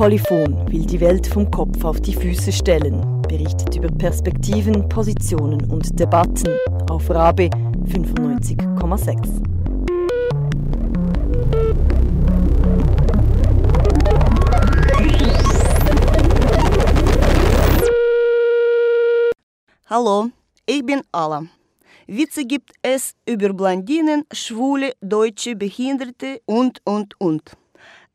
Polyphon will die Welt vom Kopf auf die Füße stellen, berichtet über Perspektiven, Positionen und Debatten auf Rabe 95,6. Hallo, ich bin Ala. Witze gibt es über Blondinen, Schwule, Deutsche, Behinderte und, und, und.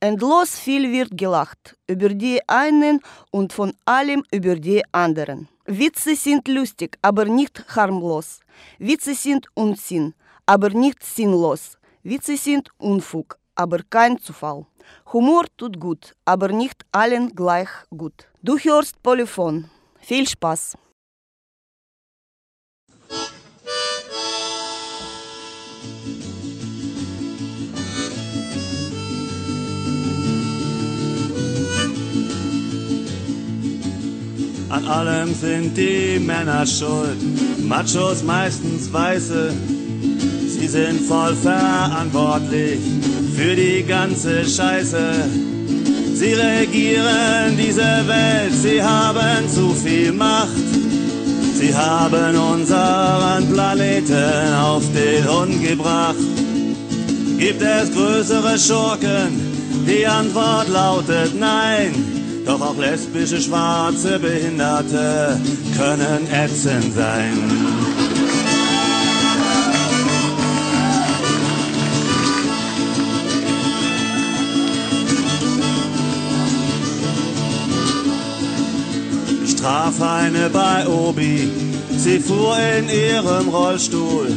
Endlos viel wird gelacht über die einen und von allem über die anderen. Witze sind lustig, aber nicht harmlos. Witze sind Unsinn, aber nicht sinnlos. Witze sind Unfug, aber kein Zufall. Humor tut gut, aber nicht allen gleich gut. Du hörst Polyphon. Viel Spaß! An allem sind die Männer schuld, Machos meistens Weiße. Sie sind voll verantwortlich für die ganze Scheiße. Sie regieren diese Welt, sie haben zu viel Macht. Sie haben unseren Planeten auf den Hund gebracht. Gibt es größere Schurken? Die Antwort lautet nein. Doch auch lesbische, schwarze Behinderte können ätzend sein. Ich traf eine bei Obi, sie fuhr in ihrem Rollstuhl,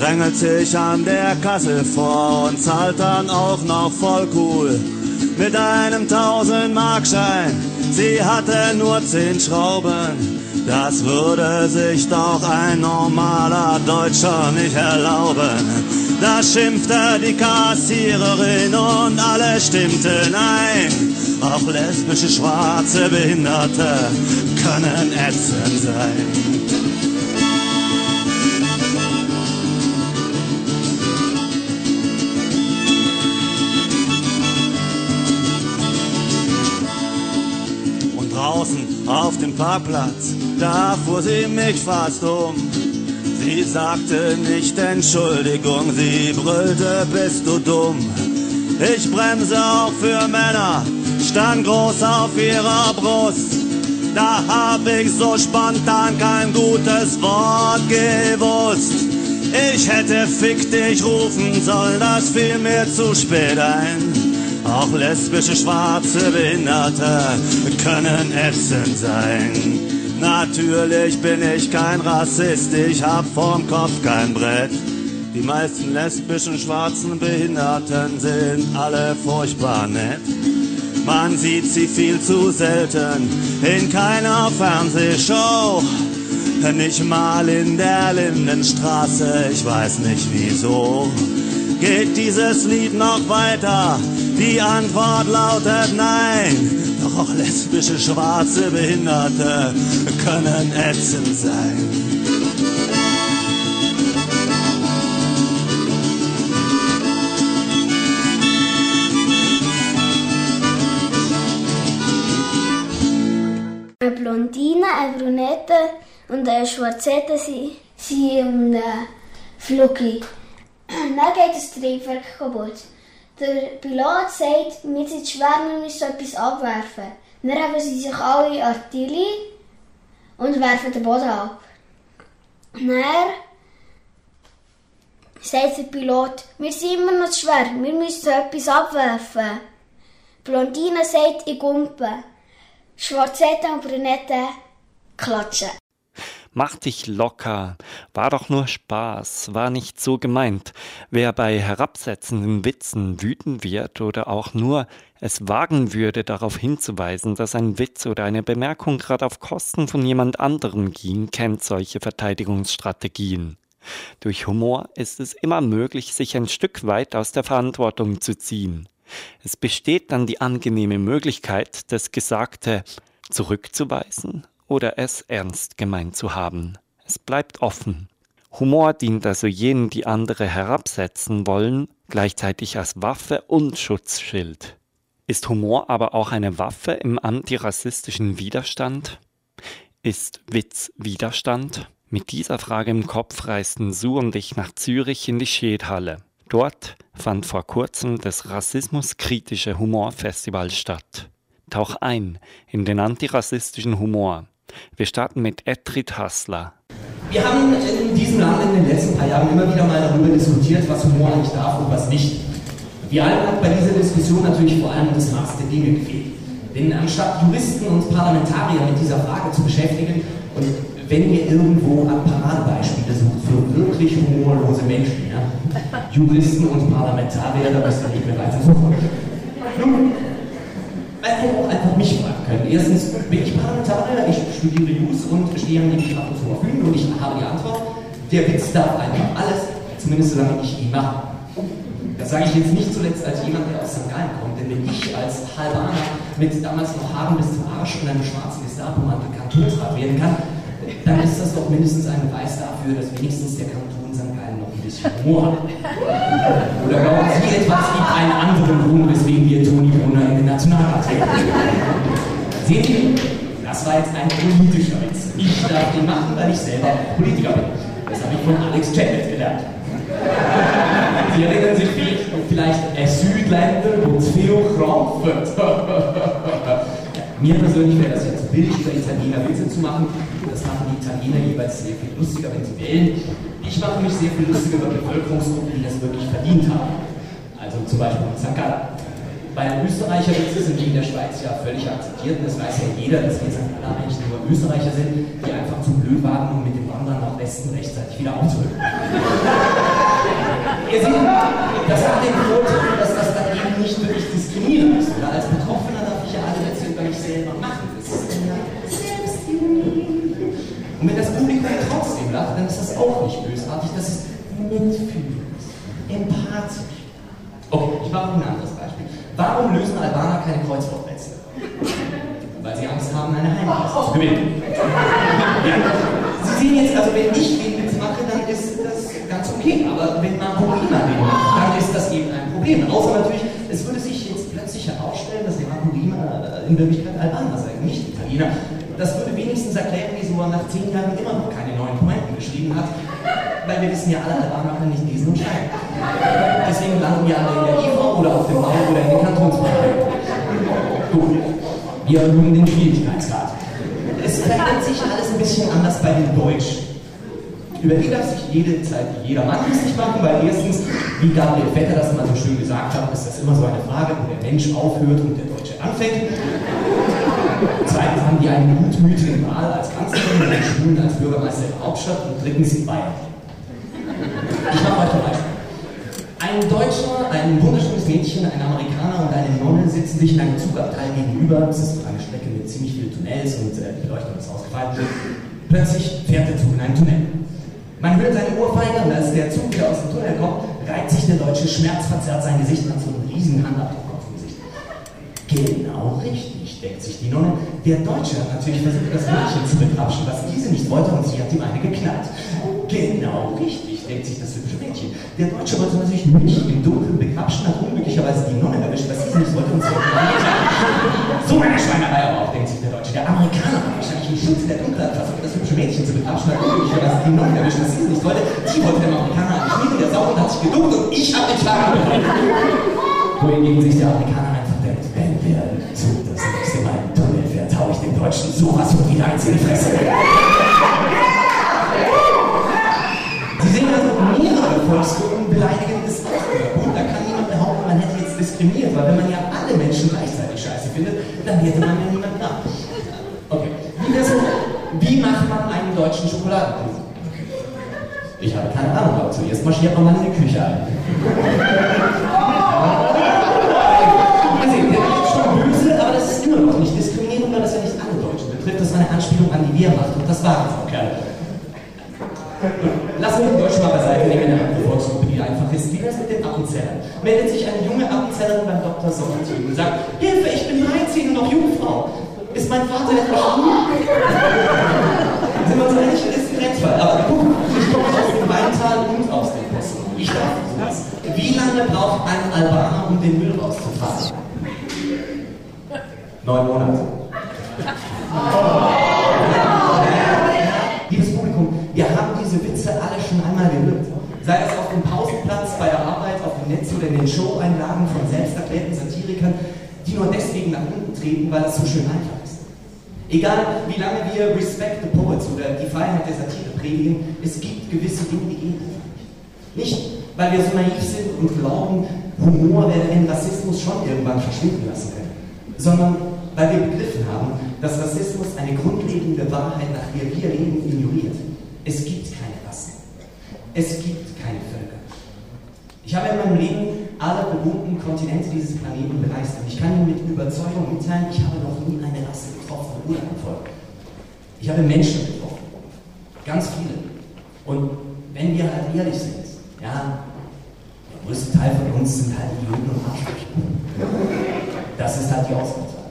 drängelt sich an der Kasse vor und zahlt dann auch noch voll cool mit einem 1000-Markschein. Sie hatte nur zehn Schrauben. Das würde sich doch ein normaler Deutscher nicht erlauben. Da schimpfte die Kassiererin und alle stimmten ein. Auch lesbische, schwarze Behinderte können ätzend sein. Draußen auf dem Parkplatz, da fuhr sie mich fast um. Sie sagte nicht Entschuldigung, sie brüllte, bist du dumm. Ich bremse auch für Männer, stand groß auf ihrer Brust. Da hab ich so spontan kein gutes Wort gewusst. Ich hätte fick dich rufen sollen, das fiel mir zu spät ein. Auch lesbische, schwarze Behinderte können ätzend sein. Natürlich bin ich kein Rassist, ich hab vorm Kopf kein Brett. Die meisten lesbischen, schwarzen Behinderten sind alle furchtbar nett. Man sieht sie viel zu selten in keiner Fernsehshow. Nicht mal in der Lindenstraße, ich weiß nicht wieso. Geht dieses Lied noch weiter? Die Antwort lautet nein. Doch auch lesbische, schwarze Behinderte können ätzend sein. Eine Blondine, eine Brunette und eine Schwarzette sind, sind im äh, Fluggi. Dann geht das Triebwerk kaputt. Der Pilot sagt, wir sind schwer, wir müssen etwas abwerfen. Dann haben sie sich alle Artillerie und werfen den Boden ab. Dann sagt der Pilot, wir sind immer noch schwer, wir müssen etwas abwerfen. Blondine sagt, ich gumpe. Schwarzette und Brünette klatschen. Mach dich locker, war doch nur Spaß, war nicht so gemeint. Wer bei herabsetzenden Witzen wütend wird oder auch nur es wagen würde, darauf hinzuweisen, dass ein Witz oder eine Bemerkung gerade auf Kosten von jemand anderem ging, kennt solche Verteidigungsstrategien. Durch Humor ist es immer möglich, sich ein Stück weit aus der Verantwortung zu ziehen. Es besteht dann die angenehme Möglichkeit, das Gesagte zurückzuweisen oder es ernst gemeint zu haben. Es bleibt offen. Humor dient also jenen, die andere herabsetzen wollen, gleichzeitig als Waffe und Schutzschild. Ist Humor aber auch eine Waffe im antirassistischen Widerstand? Ist Witz Widerstand? Mit dieser Frage im Kopf reisten Sue und ich nach Zürich in die Schädhalle. Dort fand vor kurzem das rassismuskritische Humorfestival statt. Tauch ein in den antirassistischen Humor. Wir starten mit Etrit Hassler. Wir haben in diesem Land in den letzten paar Jahren immer wieder mal darüber diskutiert, was Humor eigentlich darf und was nicht. Wir allen hat bei dieser Diskussion natürlich vor allem das Maß der Dinge gefehlt. Denn anstatt Juristen und Parlamentarier mit dieser Frage zu beschäftigen und wenn ihr irgendwo an Paradebeispiele sucht für wirklich humorlose Menschen, ja, Juristen und Parlamentarier, da müsst ihr nicht mehr weiter suchen. Nun, hätte auch einfach mich fragen können. Erstens bin ich Parlamentarier, ich studiere Jus und stehe an dem Sprache zur Verfügung und ich habe die Antwort, der Witz darf einfach alles, zumindest solange ich ihn mache. Das sage ich jetzt nicht zuletzt als jemand, der aus St. Gallen kommt, denn wenn ich als Halbaner mit damals noch Haaren bis zum Arsch und einem schwarzen Gestapo-Mantel Kantonsrat werden kann, dann ist das doch mindestens ein Beweis dafür, dass wenigstens der Kanton St. Gallen noch ein bisschen Humor hat. Oder glauben Sie etwas gibt einen anderen Grund, weswegen wir Toni Brunner in den Nationalrat treten? Sehen Sie, das war jetzt ein politischer Witz. Ich darf den machen, weil ich selber Politiker bin. Das habe ich von Alex Chaplet gelernt. Sie erinnern sich vielleicht, es Südländer und viel Frankfurt. Mir persönlich wäre das jetzt billig, über Italiener Witze zu machen. Das machen Italiener jeweils sehr viel lustiger, wenn sie wählen. Ich mache mich sehr viel lustiger über Bevölkerungsgruppen, die das wirklich verdient haben. Also zum Beispiel St. Gallen. Bei Österreicher Witze sind in der Schweiz ja völlig akzeptiert. Das weiß ja jeder, dass wir. Gallen eigentlich nur Österreicher sind, die einfach zu blöd waren, um mit dem Wandern nach Westen rechtzeitig wieder aufzuhören. Ihr seht, das hat den Vorteil, dass das dann eben nicht wirklich diskriminierend ist. Oder als Betroffener Und wenn das Publikum trotzdem lacht, dann ist das auch nicht bösartig, das ist mitfühlend, empathisch. Okay, ich mache ein anderes Beispiel. Warum lösen Albaner keine Kreuzworträtsel? Weil sie Angst haben, eine Heimat zu gewinnen. Sie sehen jetzt, also wenn ich den Witz mache, dann ist das ganz okay. Aber wenn Marco Rima den macht, dann ist das eben ein Problem. Außer natürlich, es würde sich jetzt plötzlich herausstellen, dass der Marco Rima in Wirklichkeit Albaner sei, nicht Italiener. Das würde wenigstens erklären, wieso er nach zehn Jahren immer noch keine neuen Pointen geschrieben hat. Weil wir wissen ja, alle Albaner können nicht lesen und schreiben. Deswegen landen wir alle in der EV oder auf dem Bau oder in den Kantonsparteien. Gut, wir erhöhen den Schwierigkeitsgrad. Es verändert sich alles ein bisschen anders bei den Deutschen. Über die darf sich jede Zeit jeder Mann lustig machen, weil erstens, wie Gabriel Vetter das mal so schön gesagt hat, ist das immer so eine Frage, wo der Mensch aufhört und der Deutsche anfängt. Zweitens haben die einen gutmütigen Wahl als Kanzlerin und den Schwulen als Bürgermeister der Hauptstadt und drittens in Bayern. Ich mache euch ein Beispiel. Ein Deutscher, ein wunderschönes Mädchen, ein Amerikaner und eine Nonne sitzen sich in einem Zugabteil gegenüber. Das ist eine Strecke mit ziemlich vielen Tunnels und äh, die Beleuchtung ist ausgefallen. Plötzlich fährt der Zug in einen Tunnel. Man hört eine Ohrfeige und als der Zug wieder aus dem Tunnel kommt, reibt sich der Deutsche schmerzverzerrt sein Gesicht an so einen riesigen Handabdruck auf dem Gesicht. Genau richtig, denkt sich die Nonne. Der Deutsche hat natürlich versucht, das Mädchen zu begrapschen, was diese nicht wollte und sie hat ihm eine geknallt. Genau richtig, denkt sich das hübsche Mädchen. Der Deutsche wollte natürlich nicht im Dunkeln begrapschen, hat unglücklicherweise die Nonne erwischt, was sie nicht wollte und sie hat geknallt. So eine Schweinerei aber auch, denkt sich der Deutsche. Der Amerikaner hat wahrscheinlich im Schutz der Dunkelheit versucht, das hübsche Mädchen zu begrapschen, hat unglücklicherweise die Nonne erwischt, was sie nicht wollte. Sie wollte dem Amerikaner an die Knie der Sau und hat sich geduckt und ich habe den Schlag bekommen. Wohingegen sich der Amerikaner einfach denkt, wenn der Zug dem Deutschen von wieder eins in die Fresse. Sie sehen also, mehrere Volksgruppen beleidigen ist auch gut. Da kann niemand behaupten, man hätte jetzt diskriminiert, weil wenn man ja alle Menschen gleichzeitig scheiße findet, dann hätte man ja niemanden da. Okay, wie, das, wie macht man einen deutschen Schokoladenkuchen? Ich habe keine Ahnung, aber zuerst marschiert man mal in die Küche ein. Also, der ist schon böse, aber das ist immer noch nicht diskriminierend, weil das ja nicht betrifft. Das war eine Anspielung an die Wehrmacht und das es auch gerne. Lassen wir den Deutschen mal beiseite, nehmen eine andere Volksgruppe, die einfach ist. Wie das mit den Appenzellern? Meldet sich eine junge Appenzellerin beim Dr. Sommer zu ihm und sagt, Hilfe, ich bin 13 und noch Jungfrau. Ist mein Vater etwa schwul? Sind wir uns einig, ist ein Grenzfall. Aber guck, ich komme aus dem Mund aus dem Posten. Ich darf sowas. Wie lange braucht ein Albaner, um den Müll rauszufahren? Neun Monate. Liebes Publikum, wir haben diese Witze alle schon einmal gehört. Sei es auf dem Pausenplatz, bei der Arbeit, auf den Show-Einlagen von selbsterklärten Satirikern, die nur deswegen nach unten treten, weil das so schön einfach ist. Egal wie lange wir Respect the Poets oder die Freiheit der Satire predigen, es gibt gewisse Dinge, die gehen nicht. Nicht, weil wir so naiv sind und glauben, Humor werde den Rassismus schon irgendwann verschwinden lassen können, sondern weil wir begriffen haben, dass Rassismus eine grundlegende Wahrheit, nach der wir leben, ignoriert. Es gibt keine Rassen. Es gibt keine Völker. Ich habe in meinem Leben alle bewohnten Kontinente dieses Planeten bereist und ich kann Ihnen mit Überzeugung mitteilen, ich habe noch nie eine Rasse getroffen oder ein Volk. Ich habe Menschen getroffen. Ganz viele. Und wenn wir halt ehrlich sind, ja, der größte Teil von uns sind halt Idioten und Arschlöcher. Das ist halt die Ausgangslage.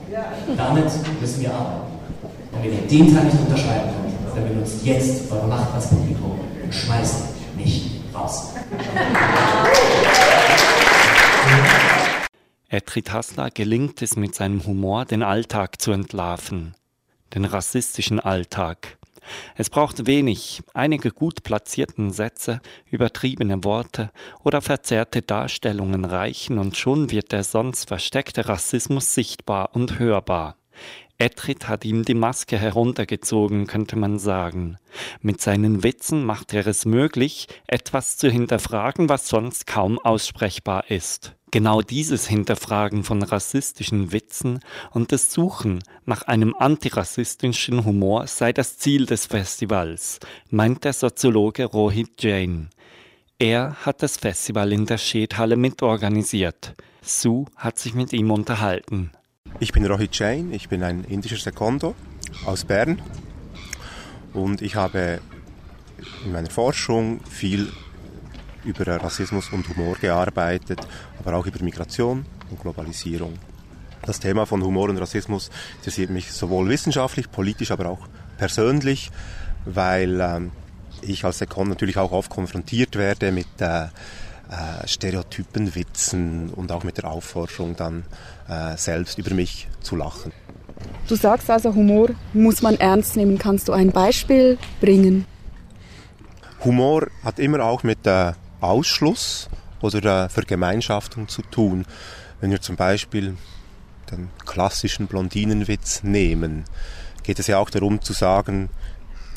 Damit müssen wir arbeiten. Und wenn ihr den Teil nicht unterschreiben könnt, dann benutzt jetzt eure Macht als Publikum und schmeißt mich raus. Edrit Hassler gelingt es mit seinem Humor, den Alltag zu entlarven. Den rassistischen Alltag. Es braucht wenig, einige gut platzierten Sätze, übertriebene Worte oder verzerrte Darstellungen reichen und schon wird der sonst versteckte Rassismus sichtbar und hörbar. Etrit hat ihm die Maske heruntergezogen, könnte man sagen. Mit seinen Witzen macht er es möglich, etwas zu hinterfragen, was sonst kaum aussprechbar ist. Genau dieses Hinterfragen von rassistischen Witzen und das Suchen nach einem antirassistischen Humor sei das Ziel des Festivals, meint der Soziologe Rohit Jain. Er hat das Festival in der Schädhalle mitorganisiert. Sue hat sich mit ihm unterhalten. Ich bin Rohit Jain, ich bin ein indischer Sekondo aus Bern und ich habe in meiner Forschung viel über Rassismus und Humor gearbeitet, aber auch über Migration und Globalisierung. Das Thema von Humor und Rassismus interessiert mich sowohl wissenschaftlich, politisch, aber auch persönlich, weil ähm, ich als Sekon natürlich auch oft konfrontiert werde mit äh, äh, Stereotypen, Witzen und auch mit der Aufforderung dann äh, selbst über mich zu lachen. Du sagst also, Humor muss man ernst nehmen. Kannst du ein Beispiel bringen? Humor hat immer auch mit äh, Ausschluss oder Vergemeinschaftung zu tun. Wenn wir zum Beispiel den klassischen Blondinenwitz nehmen, geht es ja auch darum zu sagen,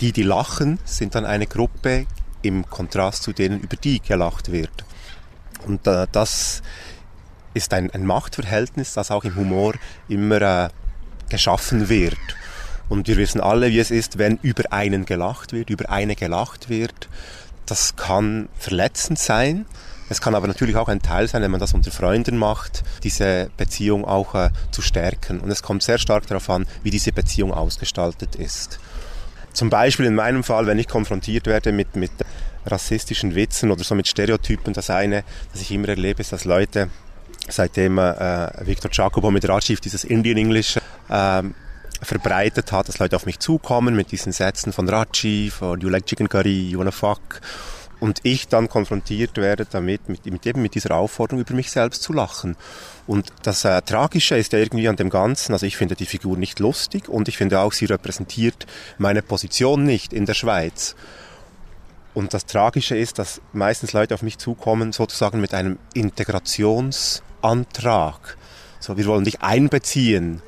die, die lachen, sind dann eine Gruppe im Kontrast zu denen, über die gelacht wird. Und äh, das ist ein, ein, Machtverhältnis, das auch im Humor immer äh, geschaffen wird. Und wir wissen alle, wie es ist, wenn über einen gelacht wird, über eine gelacht wird. Das kann verletzend sein. Es kann aber natürlich auch ein Teil sein, wenn man das unter Freunden macht, diese Beziehung auch äh, zu stärken. Und es kommt sehr stark darauf an, wie diese Beziehung ausgestaltet ist. Zum Beispiel in meinem Fall, wenn ich konfrontiert werde mit, mit rassistischen Witzen oder so mit Stereotypen, das eine, das ich immer erlebe, ist, dass Leute, seitdem äh, Victor Jacobo mit Rajiv dieses Indian English äh, verbreitet hat, dass Leute auf mich zukommen mit diesen Sätzen von Rajiv, or you like chicken curry, you wanna fuck. Und ich dann konfrontiert werde damit, mit, mit eben mit dieser Aufforderung, über mich selbst zu lachen. Und das äh, Tragische ist ja irgendwie an dem Ganzen, also ich finde die Figur nicht lustig und ich finde auch, sie repräsentiert meine Position nicht in der Schweiz. Und das Tragische ist, dass meistens Leute auf mich zukommen, sozusagen mit einem Integrationsantrag. So, wir wollen dich einbeziehen.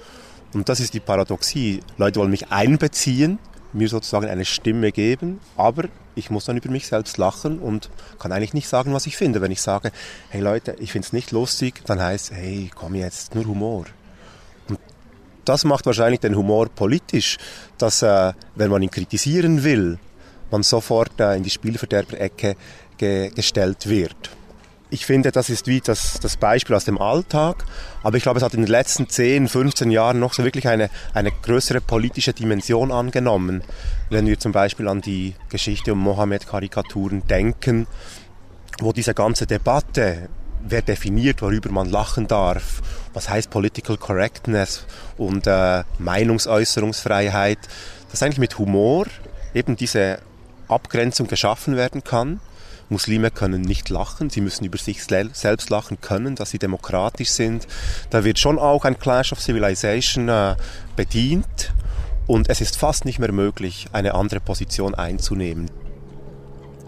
Und das ist die Paradoxie. Leute wollen mich einbeziehen, mir sozusagen eine Stimme geben, aber ich muss dann über mich selbst lachen und kann eigentlich nicht sagen, was ich finde. Wenn ich sage, hey Leute, ich finde es nicht lustig, dann heißt, hey, komm jetzt, nur Humor. Und das macht wahrscheinlich den Humor politisch, dass, äh, wenn man ihn kritisieren will, man sofort in die Spielverderberecke ge gestellt wird ich finde, das ist wie das, das Beispiel aus dem Alltag, aber ich glaube, es hat in den letzten 10, 15 Jahren noch so wirklich eine, eine größere politische Dimension angenommen. Wenn wir zum Beispiel an die Geschichte um Mohammed-Karikaturen denken, wo diese ganze Debatte, wer definiert, worüber man lachen darf, was heißt Political Correctness und äh, Meinungsäußerungsfreiheit, dass eigentlich mit Humor eben diese Abgrenzung geschaffen werden kann Muslime können nicht lachen, sie müssen über sich selbst lachen können, dass sie demokratisch sind. Da wird schon auch ein Clash of Civilization äh, bedient und es ist fast nicht mehr möglich, eine andere Position einzunehmen.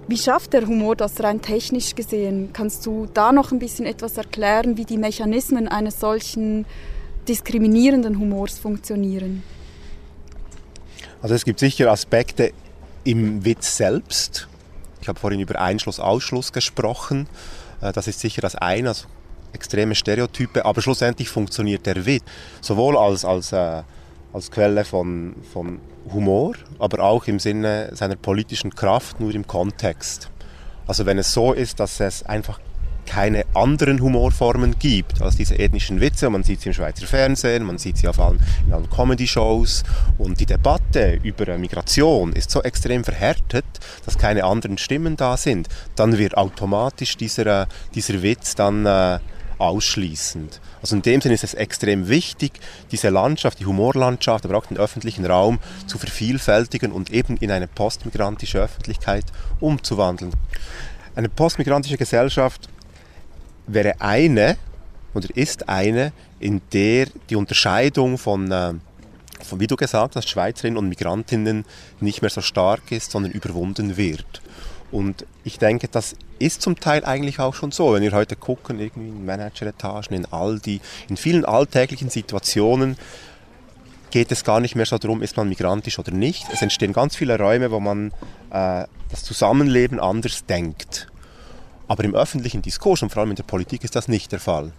Wie schafft der Humor das rein technisch gesehen? Kannst du da noch ein bisschen etwas erklären, wie die Mechanismen eines solchen diskriminierenden Humors funktionieren? Also es gibt sicher Aspekte im Witz selbst. Ich habe vorhin über Einschluss, Ausschluss gesprochen. Äh, das ist sicher das eine, also extreme Stereotype, aber schlussendlich funktioniert der Witz sowohl als, als, äh, als Quelle von, von Humor, aber auch im Sinne seiner politischen Kraft, nur im Kontext. Also wenn es so ist, dass es einfach keine anderen Humorformen gibt als diese ethnischen Witze. Man sieht sie im Schweizer Fernsehen, man sieht sie auf allen, in allen Comedy-Shows. Und die Debatte über Migration ist so extrem verhärtet, dass keine anderen Stimmen da sind. Dann wird automatisch dieser, dieser Witz dann äh, ausschließend. Also in dem Sinne ist es extrem wichtig, diese Landschaft, die Humorlandschaft, aber auch den öffentlichen Raum zu vervielfältigen und eben in eine postmigrantische Öffentlichkeit umzuwandeln. Eine postmigrantische Gesellschaft wäre eine oder ist eine, in der die Unterscheidung von, äh, von wie du gesagt hast, Schweizerinnen und Migrantinnen nicht mehr so stark ist, sondern überwunden wird. Und ich denke, das ist zum Teil eigentlich auch schon so. Wenn wir heute gucken, irgendwie in Manageretagen, in Aldi, in vielen alltäglichen Situationen, geht es gar nicht mehr so darum, ist man migrantisch oder nicht. Es entstehen ganz viele Räume, wo man äh, das Zusammenleben anders denkt. Aber im öffentlichen Diskurs und vor allem in der Politik ist das nicht der Fall.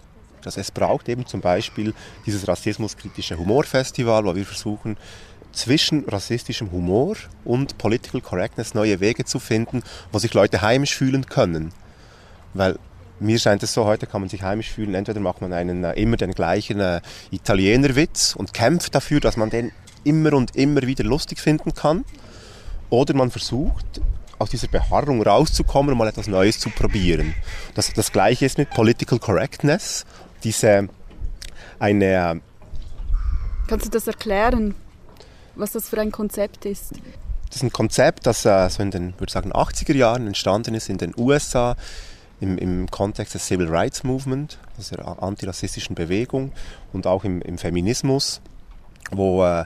Also es braucht eben zum Beispiel dieses rassismuskritische Humorfestival, wo wir versuchen, zwischen rassistischem Humor und Political Correctness neue Wege zu finden, wo sich Leute heimisch fühlen können. Weil mir scheint es so, heute kann man sich heimisch fühlen, entweder macht man einen äh, immer den gleichen äh, Italienerwitz und kämpft dafür, dass man den immer und immer wieder lustig finden kann, oder man versucht, aus dieser Beharrung rauszukommen und mal etwas Neues zu probieren. Das, das gleiche ist mit Political Correctness, diese eine... Kannst du das erklären? was das für ein Konzept ist? Das ist ein Konzept, das äh, so in den, würde sagen, 80er Jahren entstanden ist in den USA im, im Kontext des Civil Rights Movement, also der antirassistischen Bewegung und auch im, im Feminismus, wo, äh,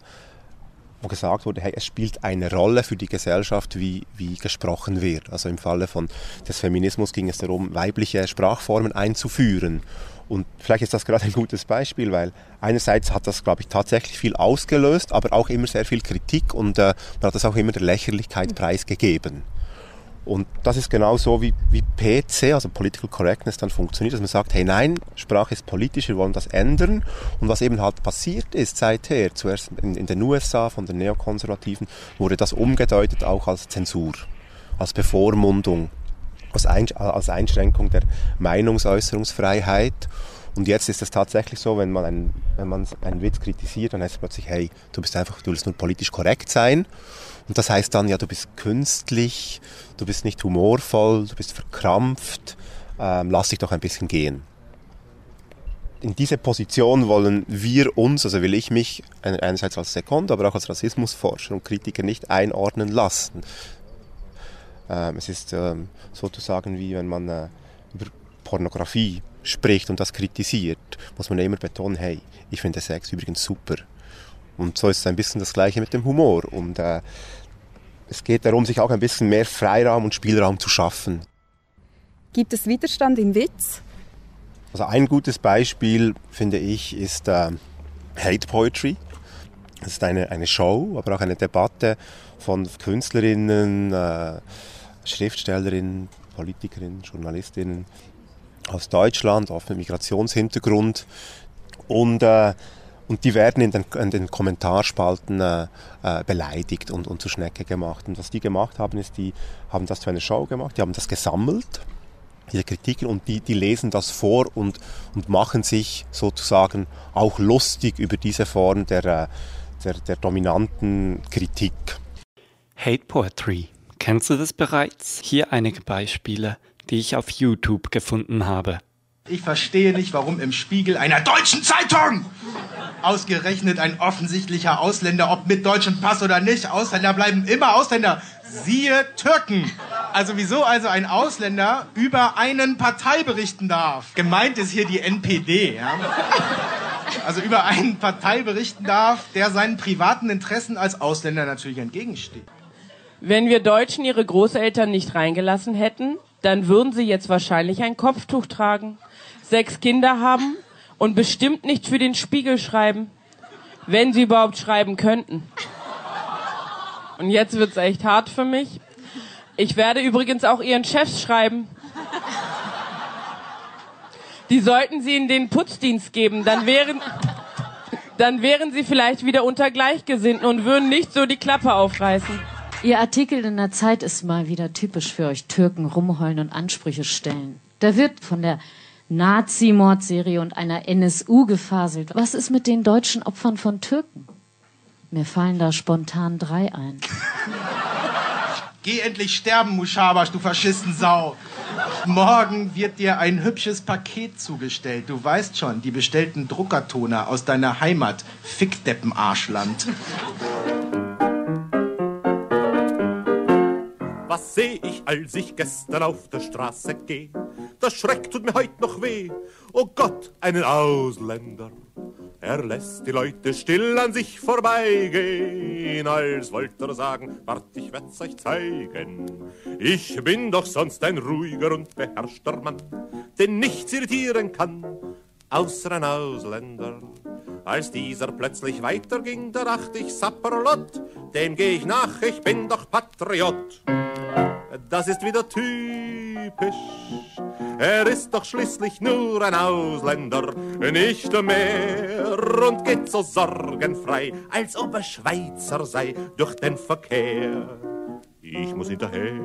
wo gesagt wurde, hey, es spielt eine Rolle für die Gesellschaft, wie, wie gesprochen wird. Also im Falle von, des Feminismus ging es darum, weibliche Sprachformen einzuführen und vielleicht ist das gerade ein gutes Beispiel, weil einerseits hat das, glaube ich, tatsächlich viel ausgelöst, aber auch immer sehr viel Kritik und äh, man hat das auch immer der Lächerlichkeit preisgegeben. Und das ist genau so, wie, wie PC, also Political Correctness, dann funktioniert, dass man sagt, hey nein, Sprache ist politisch, wir wollen das ändern. Und was eben halt passiert ist seither, zuerst in, in den USA von den Neokonservativen, wurde das umgedeutet auch als Zensur, als Bevormundung als, Einschränkung der Meinungsäußerungsfreiheit. Und jetzt ist es tatsächlich so, wenn man, einen, wenn man einen Witz kritisiert, dann heißt es plötzlich, hey, du bist einfach, du willst nur politisch korrekt sein. Und das heißt dann, ja, du bist künstlich, du bist nicht humorvoll, du bist verkrampft, ähm, lass dich doch ein bisschen gehen. In diese Position wollen wir uns, also will ich mich einerseits als Sekund, aber auch als Rassismusforscher und Kritiker nicht einordnen lassen. Ähm, es ist ähm, sozusagen wie wenn man äh, über Pornografie spricht und das kritisiert, muss man immer betonen, hey, ich finde Sex übrigens super. Und so ist es ein bisschen das Gleiche mit dem Humor. Und äh, es geht darum, sich auch ein bisschen mehr Freiraum und Spielraum zu schaffen. Gibt es Widerstand im Witz? Also ein gutes Beispiel, finde ich, ist äh, Hate Poetry. Das ist eine, eine Show, aber auch eine Debatte von Künstlerinnen, äh, Schriftstellerinnen, Politikerinnen, Journalistinnen aus Deutschland, oft mit Migrationshintergrund. Und, äh, und die werden in den, in den Kommentarspalten äh, äh, beleidigt und, und zur Schnecke gemacht. Und was die gemacht haben, ist, die haben das zu einer Show gemacht, die haben das gesammelt, diese Kritiken, und die, die lesen das vor und, und machen sich sozusagen auch lustig über diese Form der, äh, der, der dominanten Kritik. Hate Poetry Kennst du das bereits? Hier einige Beispiele, die ich auf YouTube gefunden habe. Ich verstehe nicht, warum im Spiegel einer deutschen Zeitung ausgerechnet ein offensichtlicher Ausländer, ob mit deutschem Pass oder nicht, Ausländer bleiben immer Ausländer, Siehe Türken. Also wieso also ein Ausländer über einen Partei berichten darf? Gemeint ist hier die NPD, ja? Also über einen Partei berichten darf, der seinen privaten Interessen als Ausländer natürlich entgegensteht. Wenn wir Deutschen ihre Großeltern nicht reingelassen hätten, dann würden sie jetzt wahrscheinlich ein Kopftuch tragen, sechs Kinder haben und bestimmt nicht für den Spiegel schreiben, wenn sie überhaupt schreiben könnten. Und jetzt wird's echt hart für mich. Ich werde übrigens auch ihren Chefs schreiben. Die sollten sie in den Putzdienst geben, dann wären, dann wären sie vielleicht wieder unter Gleichgesinnten und würden nicht so die Klappe aufreißen. Ihr Artikel in der Zeit ist mal wieder typisch für euch Türken rumheulen und Ansprüche stellen. Da wird von der Nazi-Mordserie und einer NSU gefaselt. Was ist mit den deutschen Opfern von Türken? Mir fallen da spontan drei ein. Geh endlich sterben, Mushabash, du Faschistensau. Morgen wird dir ein hübsches Paket zugestellt. Du weißt schon, die bestellten Druckertoner aus deiner Heimat, Fickdeppen-Arschland. Was seh ich, als ich gestern auf der Straße geh? Der Schreck tut mir heut noch weh. Oh Gott, einen Ausländer. Er lässt die Leute still an sich vorbeigehen, als wollte er sagen, wart, ich werd's euch zeigen. Ich bin doch sonst ein ruhiger und beherrschter Mann, den nichts irritieren kann, außer ein Ausländer. Als dieser plötzlich weiterging, da dachte ich, Sapperlot, dem geh ich nach, ich bin doch Patriot. Das ist wieder typisch. Er ist doch schließlich nur ein Ausländer, nicht mehr und geht so sorgenfrei, als ob er Schweizer sei durch den Verkehr. Ich muss hinterher.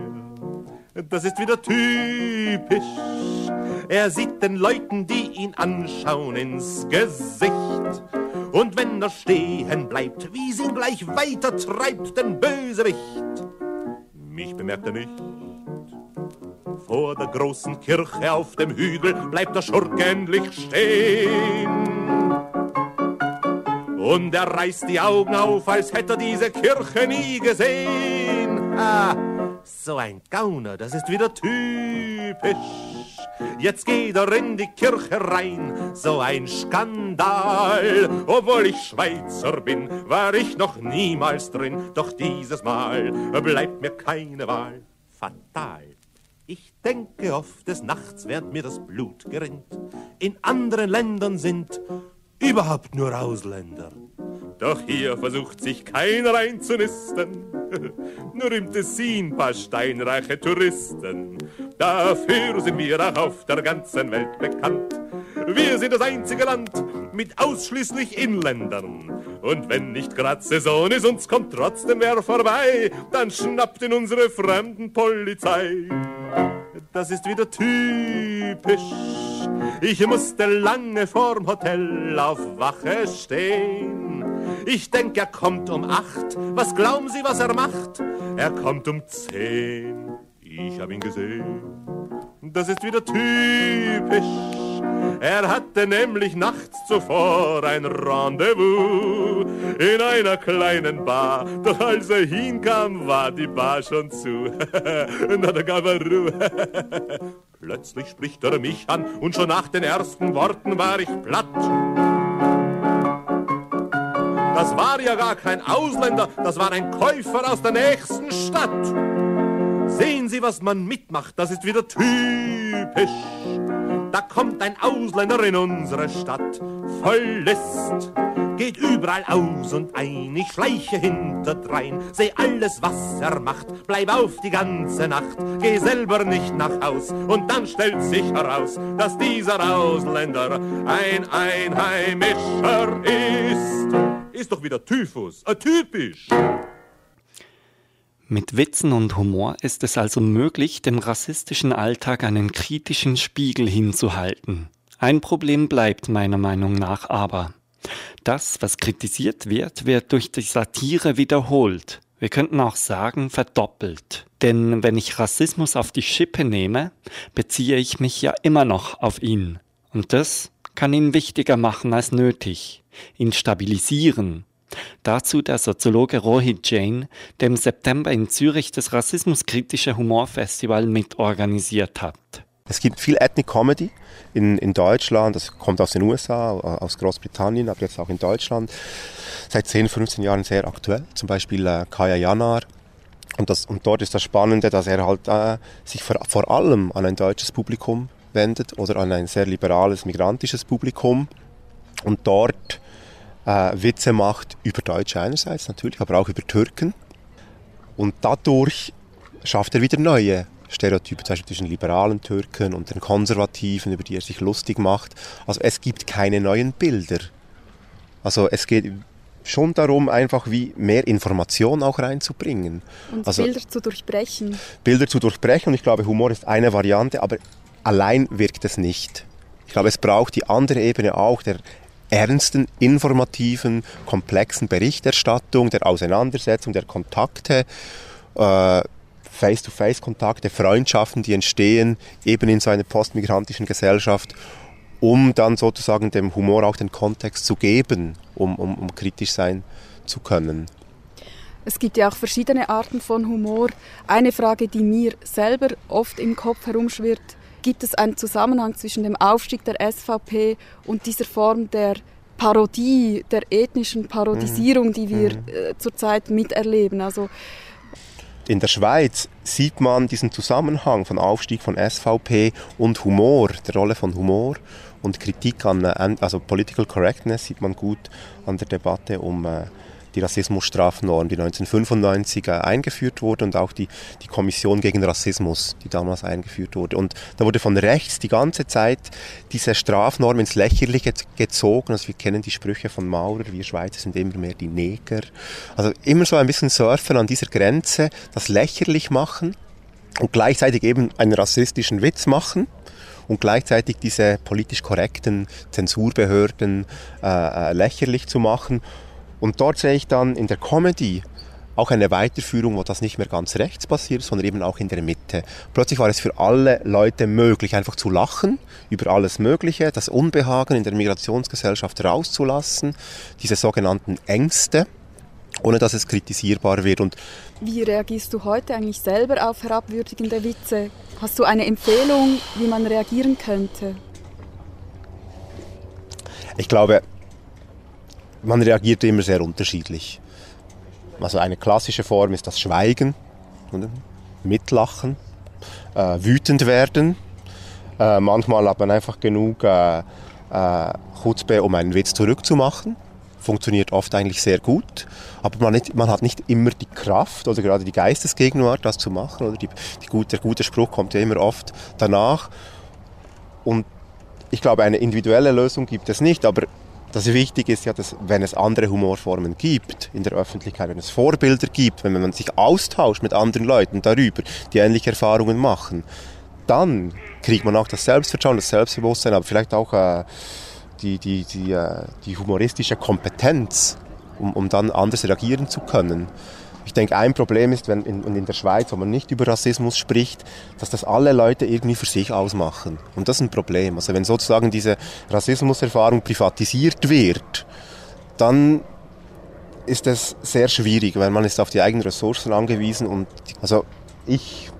Das ist wieder typisch. Er sieht den Leuten, die ihn anschauen, ins Gesicht. Und wenn er stehen bleibt, wie sie ihn gleich weiter treibt, den Bösewicht mich bemerkt er nicht. Vor der großen Kirche auf dem Hügel bleibt der Schurk endlich stehen. Und er reißt die Augen auf, als hätte er diese Kirche nie gesehen. Ah, so ein Gauner, das ist wieder typisch. Jetzt geht er in die Kirche rein, so ein Skandal. Obwohl ich Schweizer bin, war ich noch niemals drin. Doch dieses Mal bleibt mir keine Wahl. Fatal. Ich denke oft des Nachts, während mir das Blut gerinnt. In anderen Ländern sind überhaupt nur Ausländer. Doch hier versucht sich keiner einzunisten. Nur im Tessin paar steinreiche Touristen. Dafür sind wir auch auf der ganzen Welt bekannt. Wir sind das einzige Land mit ausschließlich Inländern. Und wenn nicht grad Saison ist, uns kommt trotzdem wer vorbei, dann schnappt ihn unsere fremden Polizei. Das ist wieder typisch. Ich musste lange vorm Hotel auf Wache stehen. Ich denk, er kommt um acht. Was glauben Sie, was er macht? Er kommt um zehn. Ich hab ihn gesehen. Das ist wieder typisch. Er hatte nämlich nachts zuvor ein Rendezvous in einer kleinen Bar. Doch als er hinkam, war die Bar schon zu. Na, da gab er Ruhe. Plötzlich spricht er mich an und schon nach den ersten Worten war ich platt. Das war ja gar kein Ausländer, das war ein Käufer aus der nächsten Stadt. Sehen Sie, was man mitmacht, das ist wieder typisch. Da kommt ein Ausländer in unsere Stadt, voll List, geht überall aus und ein. Ich schleiche hinterdrein, seh alles, was er macht, bleib auf die ganze Nacht, geh selber nicht nach Haus. Und dann stellt sich heraus, dass dieser Ausländer ein Einheimischer ist. Ist doch wieder Typhus, äh, typisch. Mit Witzen und Humor ist es also möglich, dem rassistischen Alltag einen kritischen Spiegel hinzuhalten. Ein Problem bleibt meiner Meinung nach aber. Das, was kritisiert wird, wird durch die Satire wiederholt. Wir könnten auch sagen, verdoppelt. Denn wenn ich Rassismus auf die Schippe nehme, beziehe ich mich ja immer noch auf ihn. Und das kann ihn wichtiger machen als nötig, ihn stabilisieren, Dazu der Soziologe Rohit Jain, der im September in Zürich das rassismuskritische Humorfestival mitorganisiert hat. Es gibt viel Ethnic Comedy in, in Deutschland, das kommt aus den USA, aus Großbritannien, aber jetzt auch in Deutschland. Seit 10, 15 Jahren sehr aktuell. Zum Beispiel äh, Kaya Janar. Und, das, und dort ist das Spannende, dass er halt äh, sich vor, vor allem an ein deutsches Publikum wendet oder an ein sehr liberales migrantisches Publikum und dort äh, Witze macht über Deutsche einerseits natürlich, aber auch über Türken. Und dadurch schafft er wieder neue Stereotype, zum Beispiel zwischen liberalen Türken und den Konservativen, über die er sich lustig macht. Also es gibt keine neuen Bilder. Also es geht schon darum, einfach wie mehr Information auch reinzubringen. Und also, Bilder zu durchbrechen. Bilder zu durchbrechen und ich glaube, Humor ist eine Variante, aber allein wirkt es nicht. Ich glaube, es braucht die andere Ebene auch der ernsten, informativen, komplexen Berichterstattung, der Auseinandersetzung, der Kontakte, äh, Face-to-Face-Kontakte, Freundschaften, die entstehen, eben in so einer postmigrantischen Gesellschaft, um dann sozusagen dem Humor auch den Kontext zu geben, um, um, um kritisch sein zu können. Es gibt ja auch verschiedene Arten von Humor. Eine Frage, die mir selber oft im Kopf herumschwirrt, gibt es einen Zusammenhang zwischen dem Aufstieg der SVP und dieser Form der Parodie, der ethnischen Parodisierung, die wir mhm. äh, zurzeit miterleben. Also in der Schweiz sieht man diesen Zusammenhang von Aufstieg von SVP und Humor, der Rolle von Humor und Kritik an äh, also Political Correctness sieht man gut an der Debatte um äh, die Rassismusstrafnorm, die 1995 eingeführt wurde und auch die, die Kommission gegen Rassismus, die damals eingeführt wurde. Und da wurde von rechts die ganze Zeit diese Strafnorm ins Lächerliche gezogen. Also wir kennen die Sprüche von Maurer, wir Schweizer sind immer mehr die Neger. Also immer so ein bisschen surfen an dieser Grenze, das lächerlich machen und gleichzeitig eben einen rassistischen Witz machen und gleichzeitig diese politisch korrekten Zensurbehörden äh, äh lächerlich zu machen. Und dort sehe ich dann in der Comedy auch eine Weiterführung, wo das nicht mehr ganz rechts passiert, sondern eben auch in der Mitte. Plötzlich war es für alle Leute möglich, einfach zu lachen über alles Mögliche, das Unbehagen in der Migrationsgesellschaft rauszulassen, diese sogenannten Ängste, ohne dass es kritisierbar wird. Und wie reagierst du heute eigentlich selber auf herabwürdigende Witze? Hast du eine Empfehlung, wie man reagieren könnte? Ich glaube, man reagiert immer sehr unterschiedlich. Also eine klassische Form ist das Schweigen? Mitlachen, äh, wütend werden. Äh, manchmal hat man einfach genug äh, äh, um einen Witz zurückzumachen. Funktioniert oft eigentlich sehr gut, aber man, nicht, man hat nicht immer die Kraft oder gerade die Geistesgegenwart, das zu machen. Oder die, die gut, der gute Spruch kommt ja immer oft danach. Und ich glaube, eine individuelle Lösung gibt es nicht, aber das Wichtige ist ja, dass wenn es andere Humorformen gibt in der Öffentlichkeit, wenn es Vorbilder gibt, wenn man sich austauscht mit anderen Leuten darüber, die ähnliche Erfahrungen machen, dann kriegt man auch das Selbstvertrauen, das Selbstbewusstsein, aber vielleicht auch äh, die, die, die, äh, die humoristische Kompetenz, um, um dann anders reagieren zu können. Ich denke, ein Problem ist, wenn in, in der Schweiz, wo man nicht über Rassismus spricht, dass das alle Leute irgendwie für sich ausmachen. Und das ist ein Problem. Also wenn sozusagen diese Rassismuserfahrung privatisiert wird, dann ist es sehr schwierig, weil man ist auf die eigenen Ressourcen angewiesen und also ich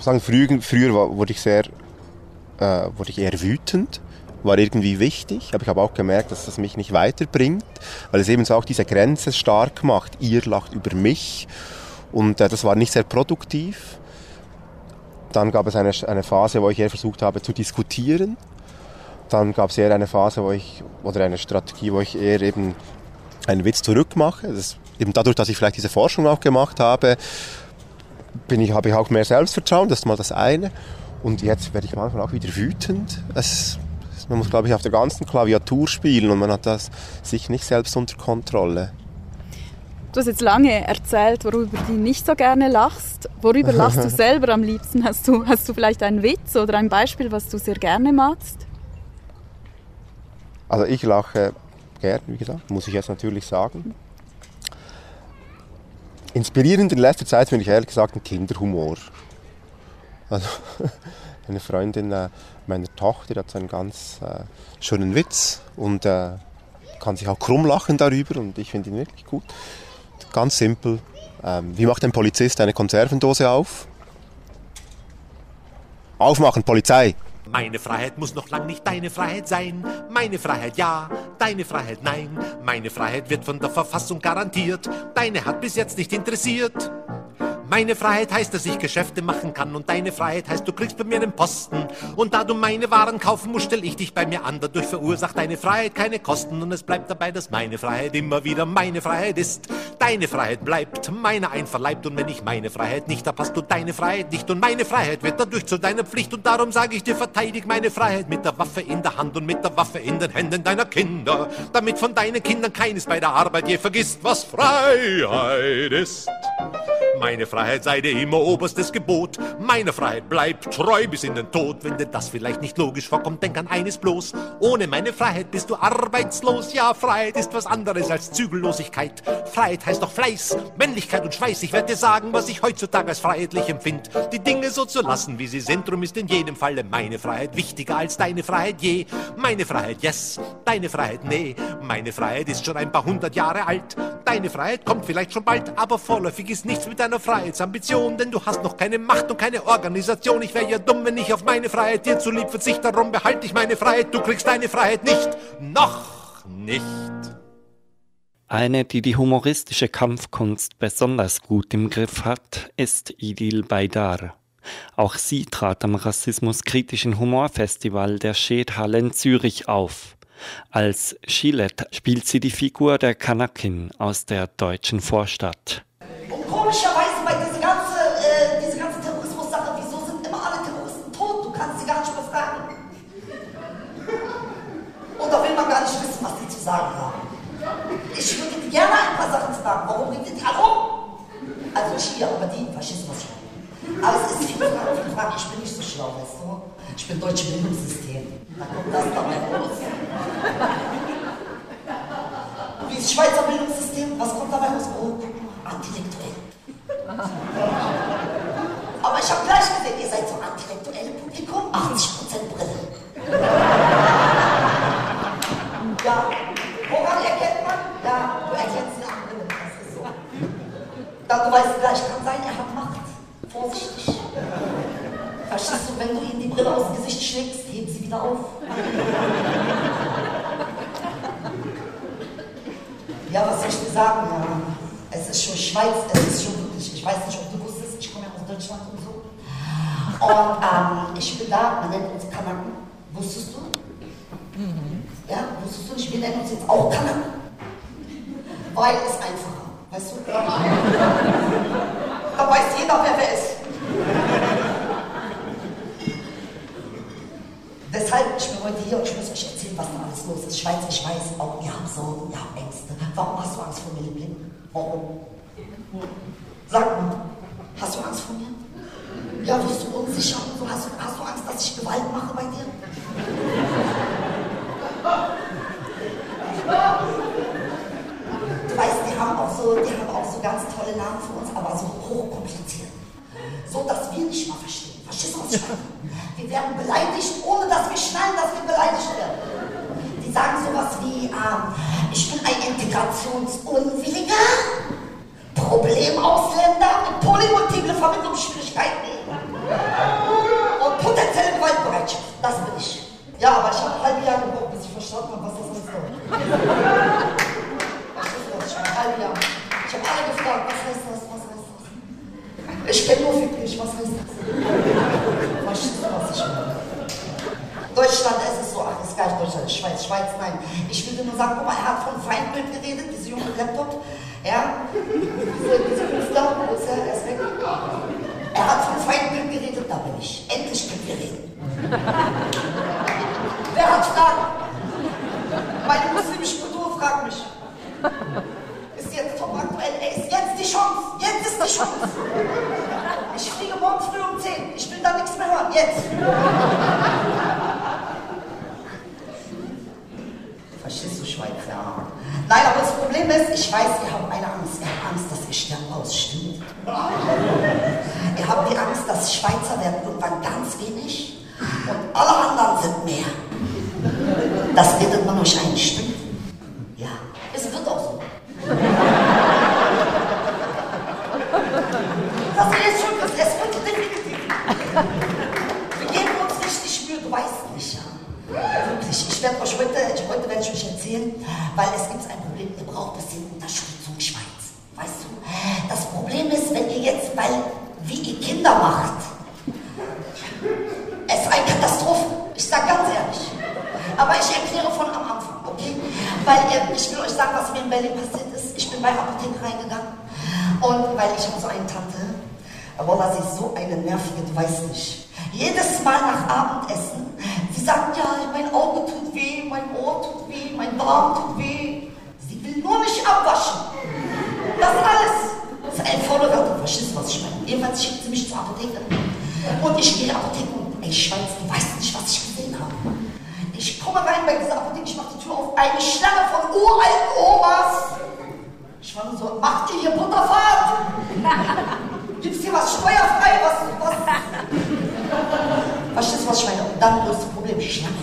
sagen früher, früher wurde ich sehr äh, wurde ich eher wütend war irgendwie wichtig, aber ich habe auch gemerkt, dass das mich nicht weiterbringt, weil es eben so auch diese Grenze stark macht. Ihr lacht über mich und äh, das war nicht sehr produktiv. Dann gab es eine, eine Phase, wo ich eher versucht habe zu diskutieren. Dann gab es eher eine Phase, wo ich, oder eine Strategie, wo ich eher eben einen Witz zurückmache. Das eben dadurch, dass ich vielleicht diese Forschung auch gemacht habe, bin ich, habe ich auch mehr Selbstvertrauen, das ist mal das eine. Und jetzt werde ich manchmal auch wieder wütend. Es, man muss, glaube ich, auf der ganzen Klaviatur spielen und man hat das sich nicht selbst unter Kontrolle. Du hast jetzt lange erzählt, worüber du nicht so gerne lachst. Worüber lachst du selber am liebsten? Hast du, hast du vielleicht einen Witz oder ein Beispiel, was du sehr gerne magst? Also ich lache gerne, wie gesagt, muss ich jetzt natürlich sagen. Inspirierend in letzter Zeit finde ich ehrlich gesagt ein Kinderhumor. Also eine Freundin äh, meiner Tochter hat so einen ganz äh, schönen Witz und äh, kann sich auch krumm lachen darüber und ich finde ihn wirklich gut. Ganz simpel. Ähm, wie macht ein Polizist eine Konservendose auf? Aufmachen, Polizei! Meine Freiheit muss noch lang nicht deine Freiheit sein. Meine Freiheit ja, deine Freiheit nein. Meine Freiheit wird von der Verfassung garantiert. Deine hat bis jetzt nicht interessiert. Meine Freiheit heißt, dass ich Geschäfte machen kann und deine Freiheit heißt, du kriegst bei mir einen Posten. Und da du meine Waren kaufen musst, stell ich dich bei mir an. Dadurch verursacht deine Freiheit keine Kosten und es bleibt dabei, dass meine Freiheit immer wieder meine Freiheit ist. Deine Freiheit bleibt meiner einverleibt und wenn ich meine Freiheit nicht hab, hast du deine Freiheit nicht und meine Freiheit wird dadurch zu deiner Pflicht und darum sage ich dir, verteidig meine Freiheit mit der Waffe in der Hand und mit der Waffe in den Händen deiner Kinder, damit von deinen Kindern keines bei der Arbeit je vergisst, was Freiheit ist. Meine Freiheit sei dir immer oberstes Gebot. Meine Freiheit bleibt treu bis in den Tod. Wenn dir das vielleicht nicht logisch vorkommt, denk an eines bloß. Ohne meine Freiheit bist du arbeitslos. Ja, Freiheit ist was anderes als Zügellosigkeit. Freiheit heißt doch Fleiß, Männlichkeit und Schweiß. Ich werde dir sagen, was ich heutzutage als freiheitlich empfind. Die Dinge so zu lassen, wie sie sind. Drum ist in jedem Falle meine Freiheit wichtiger als deine Freiheit je. Meine Freiheit yes, deine Freiheit nee. Meine Freiheit ist schon ein paar hundert Jahre alt. Deine Freiheit kommt vielleicht schon bald, aber vorläufig ist nichts mit deiner Freiheitsambition, denn du hast noch keine Macht und keine Organisation. Ich wäre ja dumm, wenn ich auf meine Freiheit dir zulieb verzicht. Darum behalte ich meine Freiheit. Du kriegst deine Freiheit nicht. Noch nicht. Eine, die die humoristische Kampfkunst besonders gut im Griff hat, ist Idil Baydar. Auch sie trat am rassismuskritischen Humorfestival der Schädhalle in Zürich auf. Als Gillette spielt sie die Figur der Kanakin aus der deutschen Vorstadt. Und komischerweise bei dieser ganzen, äh, diese ganze Terrorismus-Sache, wieso sind immer alle Terroristen tot? Du kannst sie gar nicht befragen. Und da will man gar nicht wissen, was die zu sagen haben. Ich würde gerne ein paar Sachen fragen. Warum redet ihr alle um? Also nicht hier, aber die Faschismus schon. Aber es ist viel Fragen, viel Fragen. Ich bin nicht so schlau, weißt du? Ich bin deutsche Bildungssystem. Da kommt das dabei raus. Wie ist Schweizer Bildungssystem? Was kommt dabei raus? Oh, antidektuell. Aber ich habe gleich gesehen, ihr seid so antidektuelle Publikum. 80% Brille. Ja, woran erkennt man? Ja, du erkennst eine andere. Das ist so. Dann du weißt gleich, kann sein, er hat Macht. Vorsichtig. Verstehst du, wenn du ihm die Brille dem Gesicht schlägst, heben sie wieder auf. Ja, was soll ich dir sagen? Ja, es ist schon Schweiz, es ist schon wirklich, ich weiß nicht, ob du wusstest, ich komme ja aus Deutschland und so. Und ähm, ich bin da, man nennt uns Kanaken. Wusstest du? Ja, wusstest du nicht, wir nennen uns jetzt auch Kanaken. Weil es einfacher, weißt du? Da weiß jeder, wer wer ist. Deshalb, ich bin heute hier und ich muss euch erzählen, was da alles los ist. Schweiz, ich weiß auch, ihr habt Sorgen, ihr habt Ängste. Warum hast du Angst vor mir, Liebling? Warum? Sag mal, hast du Angst vor mir? Ja, bist du unsicher so? Hast hast du Angst, dass ich Gewalt mache bei dir? Du weißt, die haben auch so, die haben auch so ganz tolle Namen für uns, aber so hochkompliziert. So, dass wir nicht mal verstehen. Verstehst du, was ich? Wir werden beleidigt, ohne dass wir schnallen, dass wir beleidigt werden. Die sagen sowas wie, ähm, ich bin ein Integrationsunwilliger, Problemausländer mit polymultiple Vermittlungsschwierigkeiten und potenzielle Gewaltbereitschaft. Das bin ich. Ja, aber ich habe ein halbes Jahr gebraucht, bis ich verstanden habe, was das du, was ich meine? Ein halbes Jahr. Ich habe alle gefragt, was heißt das, was heißt das? Ich kenne nur fick dich, was heißt das? Verstehst du, was ich meine? Deutschland, es ist so, ach, ist gar nicht Deutschland, Schweiz, Schweiz, nein. Ich dir nur sagen, guck mal, er hat von Feindbild geredet, diese junge Laptop, ja, diese, diese Künstler, wo ist er, er ist weg. Er hat von Feindbild geredet, da bin ich. Endlich können wir reden. Wer hat Fragen? Meine muslimische Kultur fragt mich. Ist jetzt top aktuell, ist jetzt die Chance, jetzt ist die Chance. Ich fliege morgen früh um 10, ich will da nichts mehr hören, jetzt. Verstehst du, Schweiz? Ja. Nein, aber das Problem ist, ich weiß, ihr habt eine Angst. Ihr habt Angst, dass ihr sterben ausstimmt. ihr habt die Angst, dass Schweizer werden irgendwann ganz wenig und alle anderen sind mehr. Das redet man euch ein Stück. Ja, es wird auch so. Das ist schon, das es wird richtig. Wir geben uns richtig Mühe, du weißt nicht. Ja. Wirklich, ich werde euch heute, ich, heute werde ich euch erzählen, weil es gibt ein Problem, ihr braucht ein bisschen Unterstützung, Schweiz. Weißt du, das Problem ist, wenn ihr jetzt, weil, wie ihr Kinder macht, es ist eine Katastrophe. Ich sage ganz ehrlich. Aber ich erkläre von am Anfang, okay? Weil äh, ich will euch sagen, was mir in Berlin passiert ist. Ich bin bei der Apotheke reingegangen und weil ich habe so eine Tante, aber sie ist so eine nervige, du weißt nicht. Jedes Mal nach Abendessen, sie sagt, ja, mein Auge tut weh, mein Ohr tut weh, mein Darm tut weh. Sie will nur nicht abwaschen. Das alles. Das ist ein voller Ratte, verstehst du, was ich meine? Jedenfalls schickt sie mich zur Apotheke. Und ich gehe in die Apotheke und, ey Schweiz, du weißt nicht, was ich gesehen habe. Ich komme rein bei dieser Apotheke, ich mache die Tür auf, eine Schlange von uralten Omas. Ich war nur so, macht ihr hier Butterfahrt? Gibt's hier was steuerfrei? Was, was? Verstehst du, was ich meine? Und dann löst das Problem, Schlange.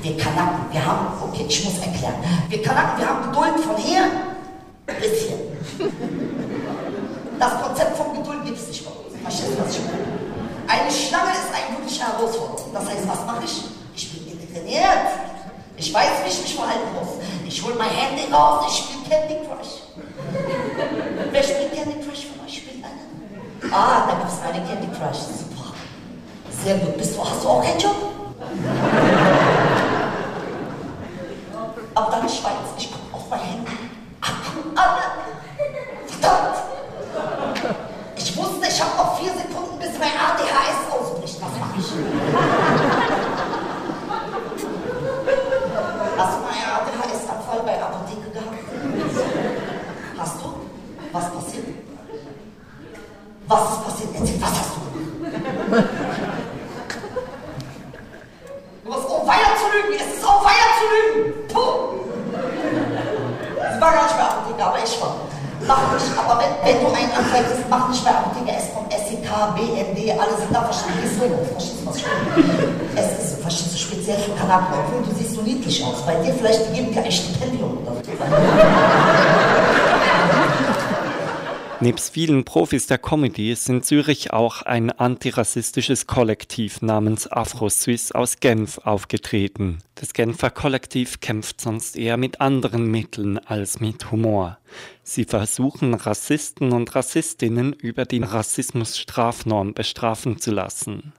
Wir Kanaken, wir haben, okay, ich muss erklären. Wir Kanaken, wir haben Geduld von hier bis hier. Das Konzept von Geduld gibt es nicht bei uns. Verstehst du, was ich meine? Eine Schlange ist eine wirkliche Herausforderung. Das heißt, was mache ich? Ich bin trainiert. Ich weiß, wie ich mich verhalten muss. Ich hole mein Handy raus, ich spiele Candy Crush. Wer spielt Candy Crush von euch? Spielt einer? Ah, da gibt es eine Candy Crush. Super. Sehr gut. Bist du, hast du auch keinen Job? Aber dann Schweiz. Ich gucke auf mein Handy. Alle. Verdammt. Ich wusste, ich habe noch vier Sekunden, bis mein ADHS ausbricht. Was mache ich? Hast du mal einen ADHS-Anfall bei der Apotheke gehabt? Hast du? Was passiert? Was ist passiert? Erzähl, was hast du? Du hast auch weiter zu lügen. Es ist auch weiter zu lügen. Puh. Sie war gar nicht der Apotheke, aber ich war. Mach nicht, aber wenn, wenn du einen Anfall kriegst, mach nicht bei Apotheke. Es kommt SEK, BND, alle sind da so. Verstehst du, was? Es ist, verstehst speziell für Kanaken. Du siehst so niedlich aus. Bei dir vielleicht, geben dir ein Stipendium oder. Nebst vielen Profis der Comedy ist in Zürich auch ein antirassistisches Kollektiv namens Afro-Suisse aus Genf aufgetreten. Das Genfer Kollektiv kämpft sonst eher mit anderen Mitteln als mit Humor. Sie versuchen Rassisten und Rassistinnen über die Rassismusstrafnorm bestrafen zu lassen.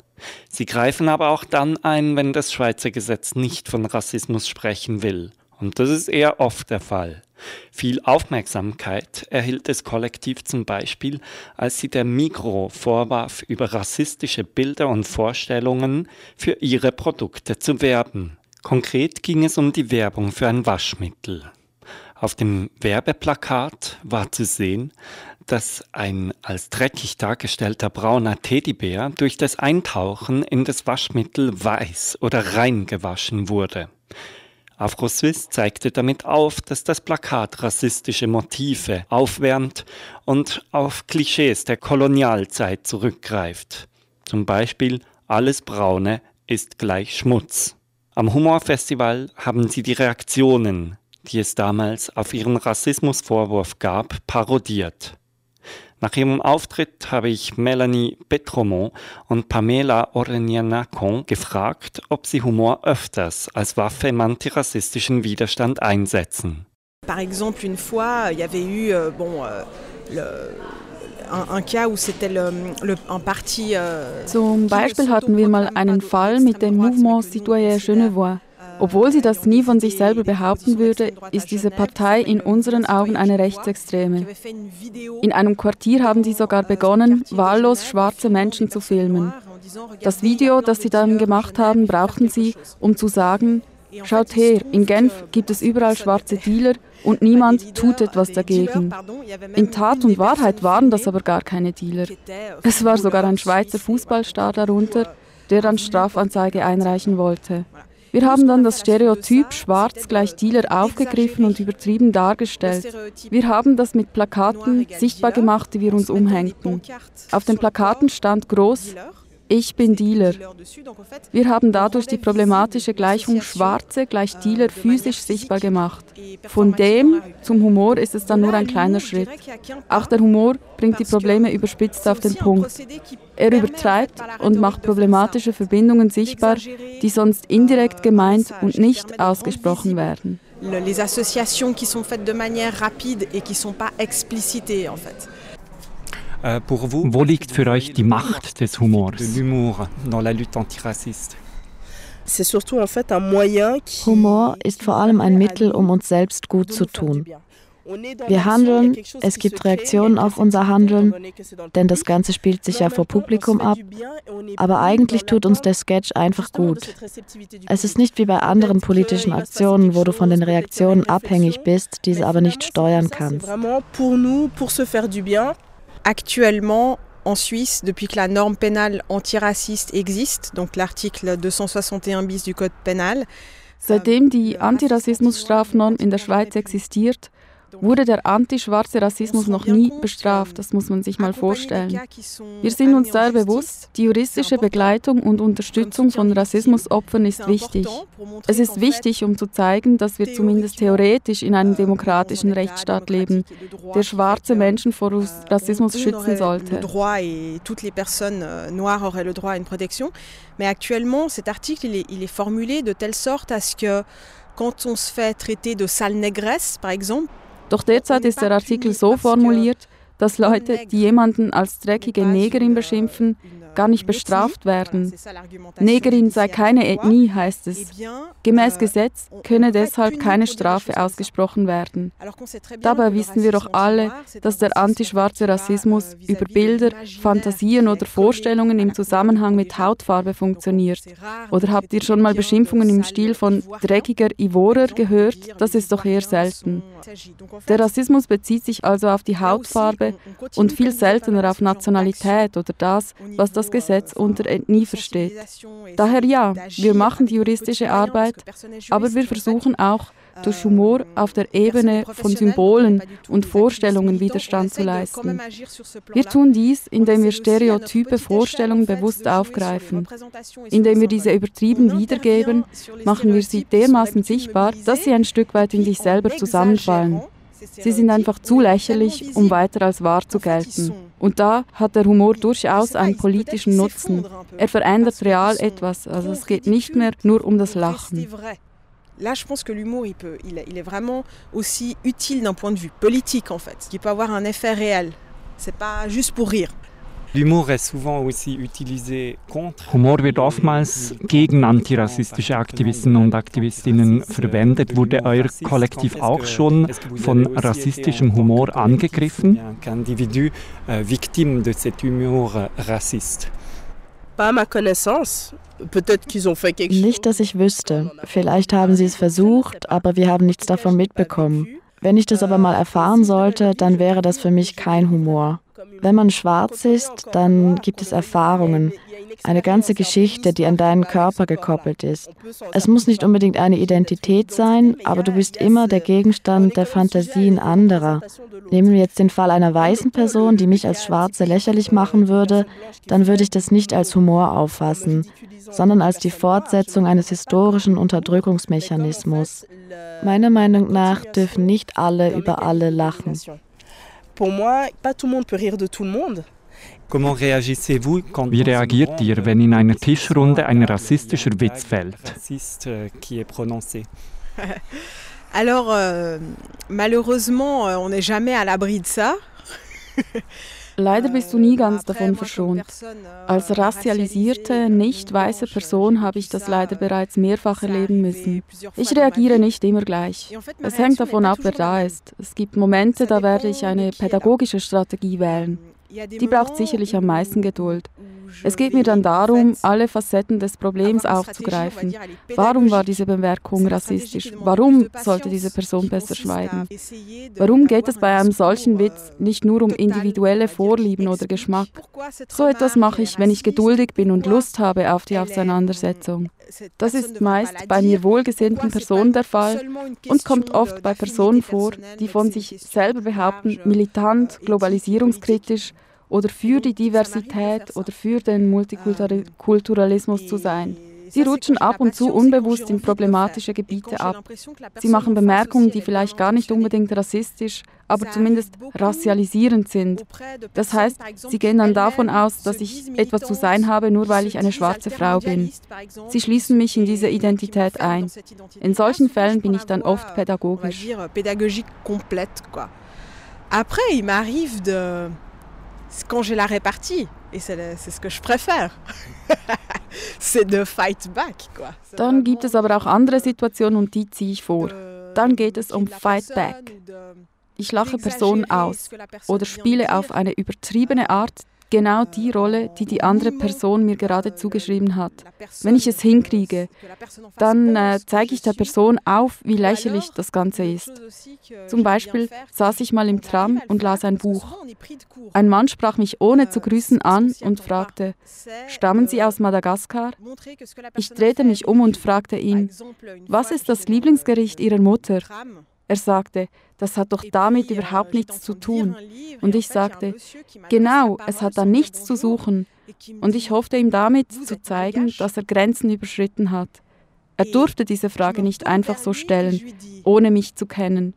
Sie greifen aber auch dann ein, wenn das Schweizer Gesetz nicht von Rassismus sprechen will. Und das ist eher oft der Fall. Viel Aufmerksamkeit erhielt das Kollektiv zum Beispiel, als sie der Migro vorwarf, über rassistische Bilder und Vorstellungen für ihre Produkte zu werben. Konkret ging es um die Werbung für ein Waschmittel. Auf dem Werbeplakat war zu sehen, dass ein als dreckig dargestellter brauner Teddybär durch das Eintauchen in das Waschmittel weiß oder rein gewaschen wurde. Afro-Swiss zeigte damit auf, dass das Plakat rassistische Motive aufwärmt und auf Klischees der Kolonialzeit zurückgreift. Zum Beispiel alles Braune ist gleich Schmutz. Am Humorfestival haben sie die Reaktionen, die es damals auf ihren Rassismusvorwurf gab, parodiert. Nach ihrem Auftritt habe ich Melanie Petromont und Pamela Orenianakon gefragt, ob sie Humor öfters als Waffe im antirassistischen Widerstand einsetzen. Par exemple, une fois, il y avait eu euh, bon, euh, le, un, un, cas où c'était le, le, un parti. Euh, Zum Beispiel hatten wir mal einen Fall mit dem Mouvement Citoyen Genevois. Obwohl sie das nie von sich selber behaupten würde, ist diese Partei in unseren Augen eine Rechtsextreme. In einem Quartier haben sie sogar begonnen, wahllos schwarze Menschen zu filmen. Das Video, das sie dann gemacht haben, brauchten sie, um zu sagen, schaut her, in Genf gibt es überall schwarze Dealer und niemand tut etwas dagegen. In Tat und Wahrheit waren das aber gar keine Dealer. Es war sogar ein Schweizer Fußballstar darunter, der dann Strafanzeige einreichen wollte. Wir haben dann das Stereotyp Schwarz gleich Dealer aufgegriffen und übertrieben dargestellt. Wir haben das mit Plakaten sichtbar gemacht, die wir uns umhängten. Auf den Plakaten stand groß, ich bin Dealer. Wir haben dadurch die problematische Gleichung Schwarze gleich Dealer physisch sichtbar gemacht. Von dem zum Humor ist es dann nur ein kleiner Schritt. Auch der Humor bringt die Probleme überspitzt auf den Punkt. Er übertreibt und macht problematische Verbindungen sichtbar, die sonst indirekt gemeint und nicht ausgesprochen werden. Les associations qui sont faites de manière rapide et qui sont pas explicitées en fait. Euh, Wo liegt für euch die Macht des Humors? Humor ist vor allem ein Mittel, um uns selbst gut zu tun. Wir handeln, es gibt Reaktionen auf unser Handeln, denn das Ganze spielt sich ja vor Publikum ab, aber eigentlich tut uns der Sketch einfach gut. Es ist nicht wie bei anderen politischen Aktionen, wo du von den Reaktionen abhängig bist, diese aber nicht steuern kannst. Actuellement, en Suisse, depuis que la norme pénale antiraciste existe, donc l'article 261 bis du Code pénal, Seitdem die Antirassismusstrafnorm in der Schweiz existiert, wurde der antischwarze Rassismus noch nie bestraft. Das muss man sich mal vorstellen. Wir sind uns sehr bewusst, die juristische Begleitung und Unterstützung von Rassismusopfern ist wichtig. Es ist wichtig, um zu zeigen, dass wir zumindest theoretisch in einem demokratischen Rechtsstaat leben, der schwarze Menschen vor Rassismus schützen sollte. Mais actuellement, cet article, il est, il est formulé de telle sorte à ce que quand on se fait traiter de sale négresse, par exemple, doch derzeit ist der Artikel so formuliert, dass Leute, die jemanden als dreckige Negerin beschimpfen, gar nicht bestraft werden. Negerin sei keine Ethnie, heißt es. Gemäß Gesetz könne deshalb keine Strafe ausgesprochen werden. Dabei wissen wir doch alle, dass der antischwarze Rassismus über Bilder, Fantasien oder Vorstellungen im Zusammenhang mit Hautfarbe funktioniert. Oder habt ihr schon mal Beschimpfungen im Stil von dreckiger Ivorer gehört? Das ist doch eher selten. Der Rassismus bezieht sich also auf die Hautfarbe und viel seltener auf Nationalität oder das, was das Gesetz unter Ethnie versteht. Daher ja, wir machen die juristische Arbeit, aber wir versuchen auch, durch Humor auf der Ebene von Symbolen und Vorstellungen Widerstand zu leisten. Wir tun dies, indem wir stereotype Vorstellungen bewusst aufgreifen. Indem wir diese übertrieben wiedergeben, machen wir sie dermaßen sichtbar, dass sie ein Stück weit in sich selber zusammenfallen. Sie sind einfach zu lächerlich, um weiter als wahr zu gelten. Und da hat der Humor durchaus einen politischen Nutzen. Er verändert real etwas, also es geht nicht mehr nur um das Lachen. Là, je pense que l'humour, il, peut, il, il est vraiment aussi utile d'un point de vue politique, en fait, qui peut avoir un effet réel. C'est pas juste pour rire. Humor wird oftmals gegen antirassistische Aktivisten und Aktivistinnen verwendet. Wurde euer Kollektiv auch schon von rassistischem Humor angegriffen? Euh. Nicht, dass ich wüsste. Vielleicht haben sie es versucht, aber wir haben nichts davon mitbekommen. Wenn ich das aber mal erfahren sollte, dann wäre das für mich kein Humor. Wenn man schwarz ist, dann gibt es Erfahrungen, eine ganze Geschichte, die an deinen Körper gekoppelt ist. Es muss nicht unbedingt eine Identität sein, aber du bist immer der Gegenstand der Fantasien anderer. Nehmen wir jetzt den Fall einer weißen Person, die mich als Schwarze lächerlich machen würde, dann würde ich das nicht als Humor auffassen, sondern als die Fortsetzung eines historischen Unterdrückungsmechanismus. Meiner Meinung nach dürfen nicht alle über alle lachen. Pour moi, pas tout le monde peut rire de tout le monde. Wie reagiert ihr, wenn in einer Tischrunde ein rassistischer Witz fällt? Alors, euh, malheureusement, euh, on n'est jamais à l'abri de ça. Leider bist du nie ganz davon verschont. Als rassialisierte, nicht weiße Person habe ich das leider bereits mehrfach erleben müssen. Ich reagiere nicht immer gleich. Es hängt davon ab, wer da ist. Es gibt Momente, da werde ich eine pädagogische Strategie wählen. Die braucht sicherlich am meisten Geduld. Es geht mir dann darum, alle Facetten des Problems aufzugreifen. Warum war diese Bemerkung rassistisch? Warum sollte diese Person besser schweigen? Warum geht es bei einem solchen Witz nicht nur um individuelle Vorlieben oder Geschmack? So etwas mache ich, wenn ich geduldig bin und Lust habe auf die Auseinandersetzung. Das ist meist bei mir wohlgesinnten Personen der Fall und kommt oft bei Personen vor, die von sich selber behaupten, militant, globalisierungskritisch oder für die Diversität oder für den Multikulturalismus zu sein. Sie rutschen ab und zu unbewusst in problematische Gebiete ab. Sie machen Bemerkungen, die vielleicht gar nicht unbedingt rassistisch, aber zumindest rassialisierend sind. Das heißt, sie gehen dann davon aus, dass ich etwas zu sein habe, nur weil ich eine schwarze Frau bin. Sie schließen mich in diese Identität ein. In solchen Fällen bin ich dann oft pädagogisch. Après, il m'arrive de quand j'ai la répartie, et c'est ce que je préfère. c'est de fight back, quoi. Dann gibt es aber auch andere Situationen und die ziehe ich vor. Dann geht es um Fight Back. Ich lache Personen aus oder spiele auf eine übertriebene Art genau die Rolle, die die andere Person mir gerade zugeschrieben hat. Wenn ich es hinkriege, dann äh, zeige ich der Person auf, wie lächerlich das Ganze ist. Zum Beispiel saß ich mal im Tram und las ein Buch. Ein Mann sprach mich ohne zu grüßen an und fragte, stammen Sie aus Madagaskar? Ich drehte mich um und fragte ihn, was ist das Lieblingsgericht Ihrer Mutter? Er sagte, das hat doch damit überhaupt nichts zu tun. Und ich sagte, genau, es hat da nichts zu suchen. Und ich hoffte ihm damit zu zeigen, dass er Grenzen überschritten hat. Er durfte diese Frage nicht einfach so stellen, ohne mich zu kennen.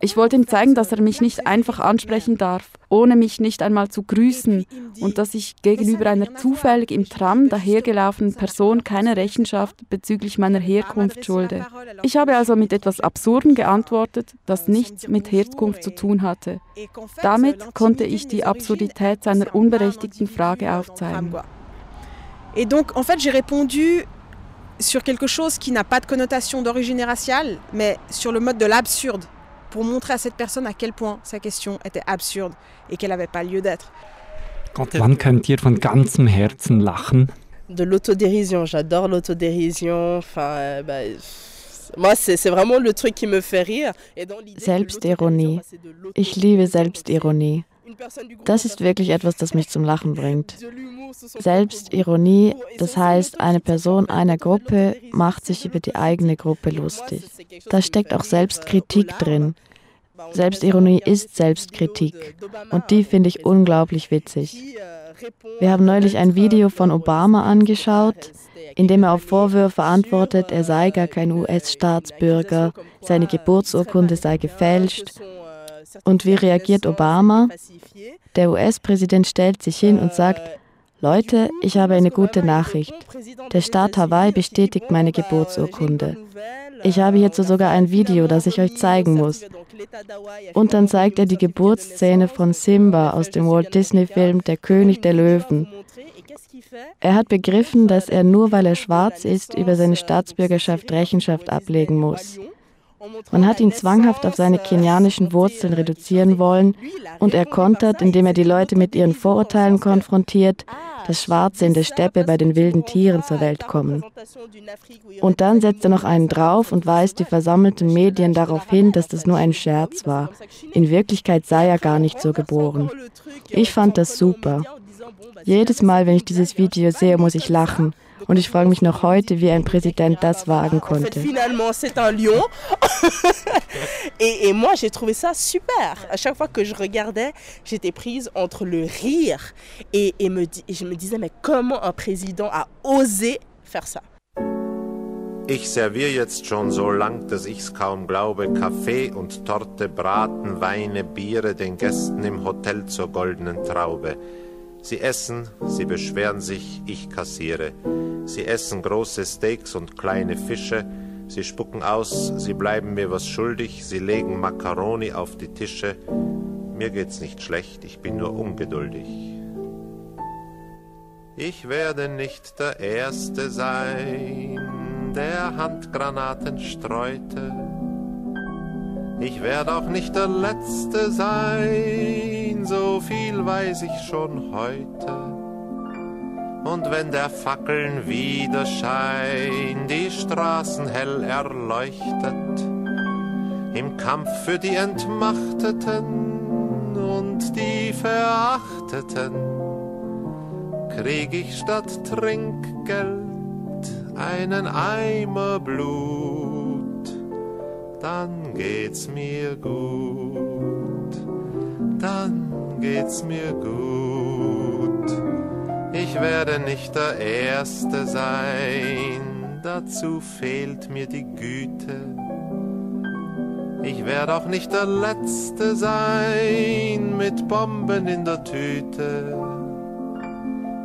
Ich wollte ihm zeigen, dass er mich nicht einfach ansprechen darf, ohne mich nicht einmal zu grüßen und dass ich gegenüber einer zufällig im Tram dahergelaufenen Person keine Rechenschaft bezüglich meiner Herkunft schulde. Ich habe also mit etwas Absurden geantwortet, das nichts mit Herkunft zu tun hatte. Damit konnte ich die Absurdität seiner unberechtigten Frage aufzeigen. Et donc, en fait, j'ai répondu sur quelque chose qui n'a pas de connotation d'origine raciale, mais sur le mode de l'absurde pour montrer à cette personne à quel point sa question était absurde et qu'elle n'avait pas lieu d'être. Wann könnt ihr von ganzem Herzen lachen? De l'autodérision, j'adore l'autodérision. Enfin, euh, bah, moi, c'est vraiment le truc qui me fait rire. Selbstironie. Ich liebe Selbstironie. Das ist wirklich etwas, das mich zum Lachen bringt. Selbstironie, das heißt, eine Person einer Gruppe macht sich über die eigene Gruppe lustig. Da steckt auch Selbstkritik drin. Selbstironie ist Selbstkritik. Und die finde ich unglaublich witzig. Wir haben neulich ein Video von Obama angeschaut, in dem er auf Vorwürfe antwortet, er sei gar kein US-Staatsbürger, seine Geburtsurkunde sei gefälscht. Und wie reagiert Obama? Der US-Präsident stellt sich hin und sagt, Leute, ich habe eine gute Nachricht. Der Staat Hawaii bestätigt meine Geburtsurkunde. Ich habe hierzu sogar ein Video, das ich euch zeigen muss. Und dann zeigt er die Geburtsszene von Simba aus dem Walt Disney-Film Der König der Löwen. Er hat begriffen, dass er nur weil er schwarz ist, über seine Staatsbürgerschaft Rechenschaft ablegen muss. Man hat ihn zwanghaft auf seine kenianischen Wurzeln reduzieren wollen und er kontert, indem er die Leute mit ihren Vorurteilen konfrontiert, dass Schwarze in der Steppe bei den wilden Tieren zur Welt kommen. Und dann setzt er noch einen drauf und weist die versammelten Medien darauf hin, dass das nur ein Scherz war. In Wirklichkeit sei er gar nicht so geboren. Ich fand das super. Jedes Mal, wenn ich dieses Video sehe, muss ich lachen. Und ich frage mich noch heute, wie ein Präsident das wagen konnte. Finalement, c'est un lion. et, et moi, j'ai trouvé ça super. À chaque fois que je regardais, j'étais prise entre le rire et, et, me, et je me disais, mais comment un président a osé faire ça? Ich serviere jetzt schon so lang, dass ich's kaum glaube, Kaffee und Torte, Braten, Weine, Biere den Gästen im Hotel zur goldenen Traube. Sie essen, sie beschweren sich, ich kassiere. Sie essen große Steaks und kleine Fische. Sie spucken aus, sie bleiben mir was schuldig. Sie legen Macaroni auf die Tische. Mir geht's nicht schlecht, ich bin nur ungeduldig. Ich werde nicht der Erste sein, der Handgranaten streute. Ich werde auch nicht der Letzte sein, so viel weiß ich schon heute. Und wenn der Fackeln Widerschein die Straßen hell erleuchtet, im Kampf für die Entmachteten und die Verachteten, krieg ich statt Trinkgeld einen Eimer Blut dann geht's mir gut, dann geht's mir gut. Ich werde nicht der Erste sein, dazu fehlt mir die Güte. Ich werde auch nicht der Letzte sein mit Bomben in der Tüte.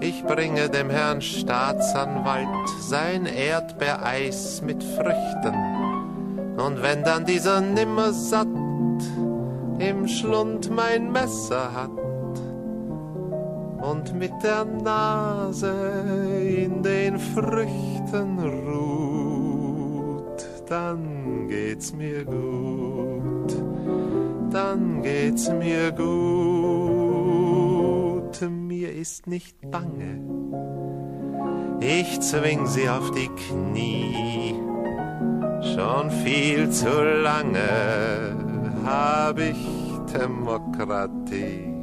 Ich bringe dem Herrn Staatsanwalt sein Erdbeereis mit Früchten. Und wenn dann dieser Nimmersatt im Schlund mein Messer hat und mit der Nase in den Früchten ruht, dann geht's mir gut, dann geht's mir gut, mir ist nicht bange. Ich zwing sie auf die Knie, schon viel zu lange hab ich Demokratie.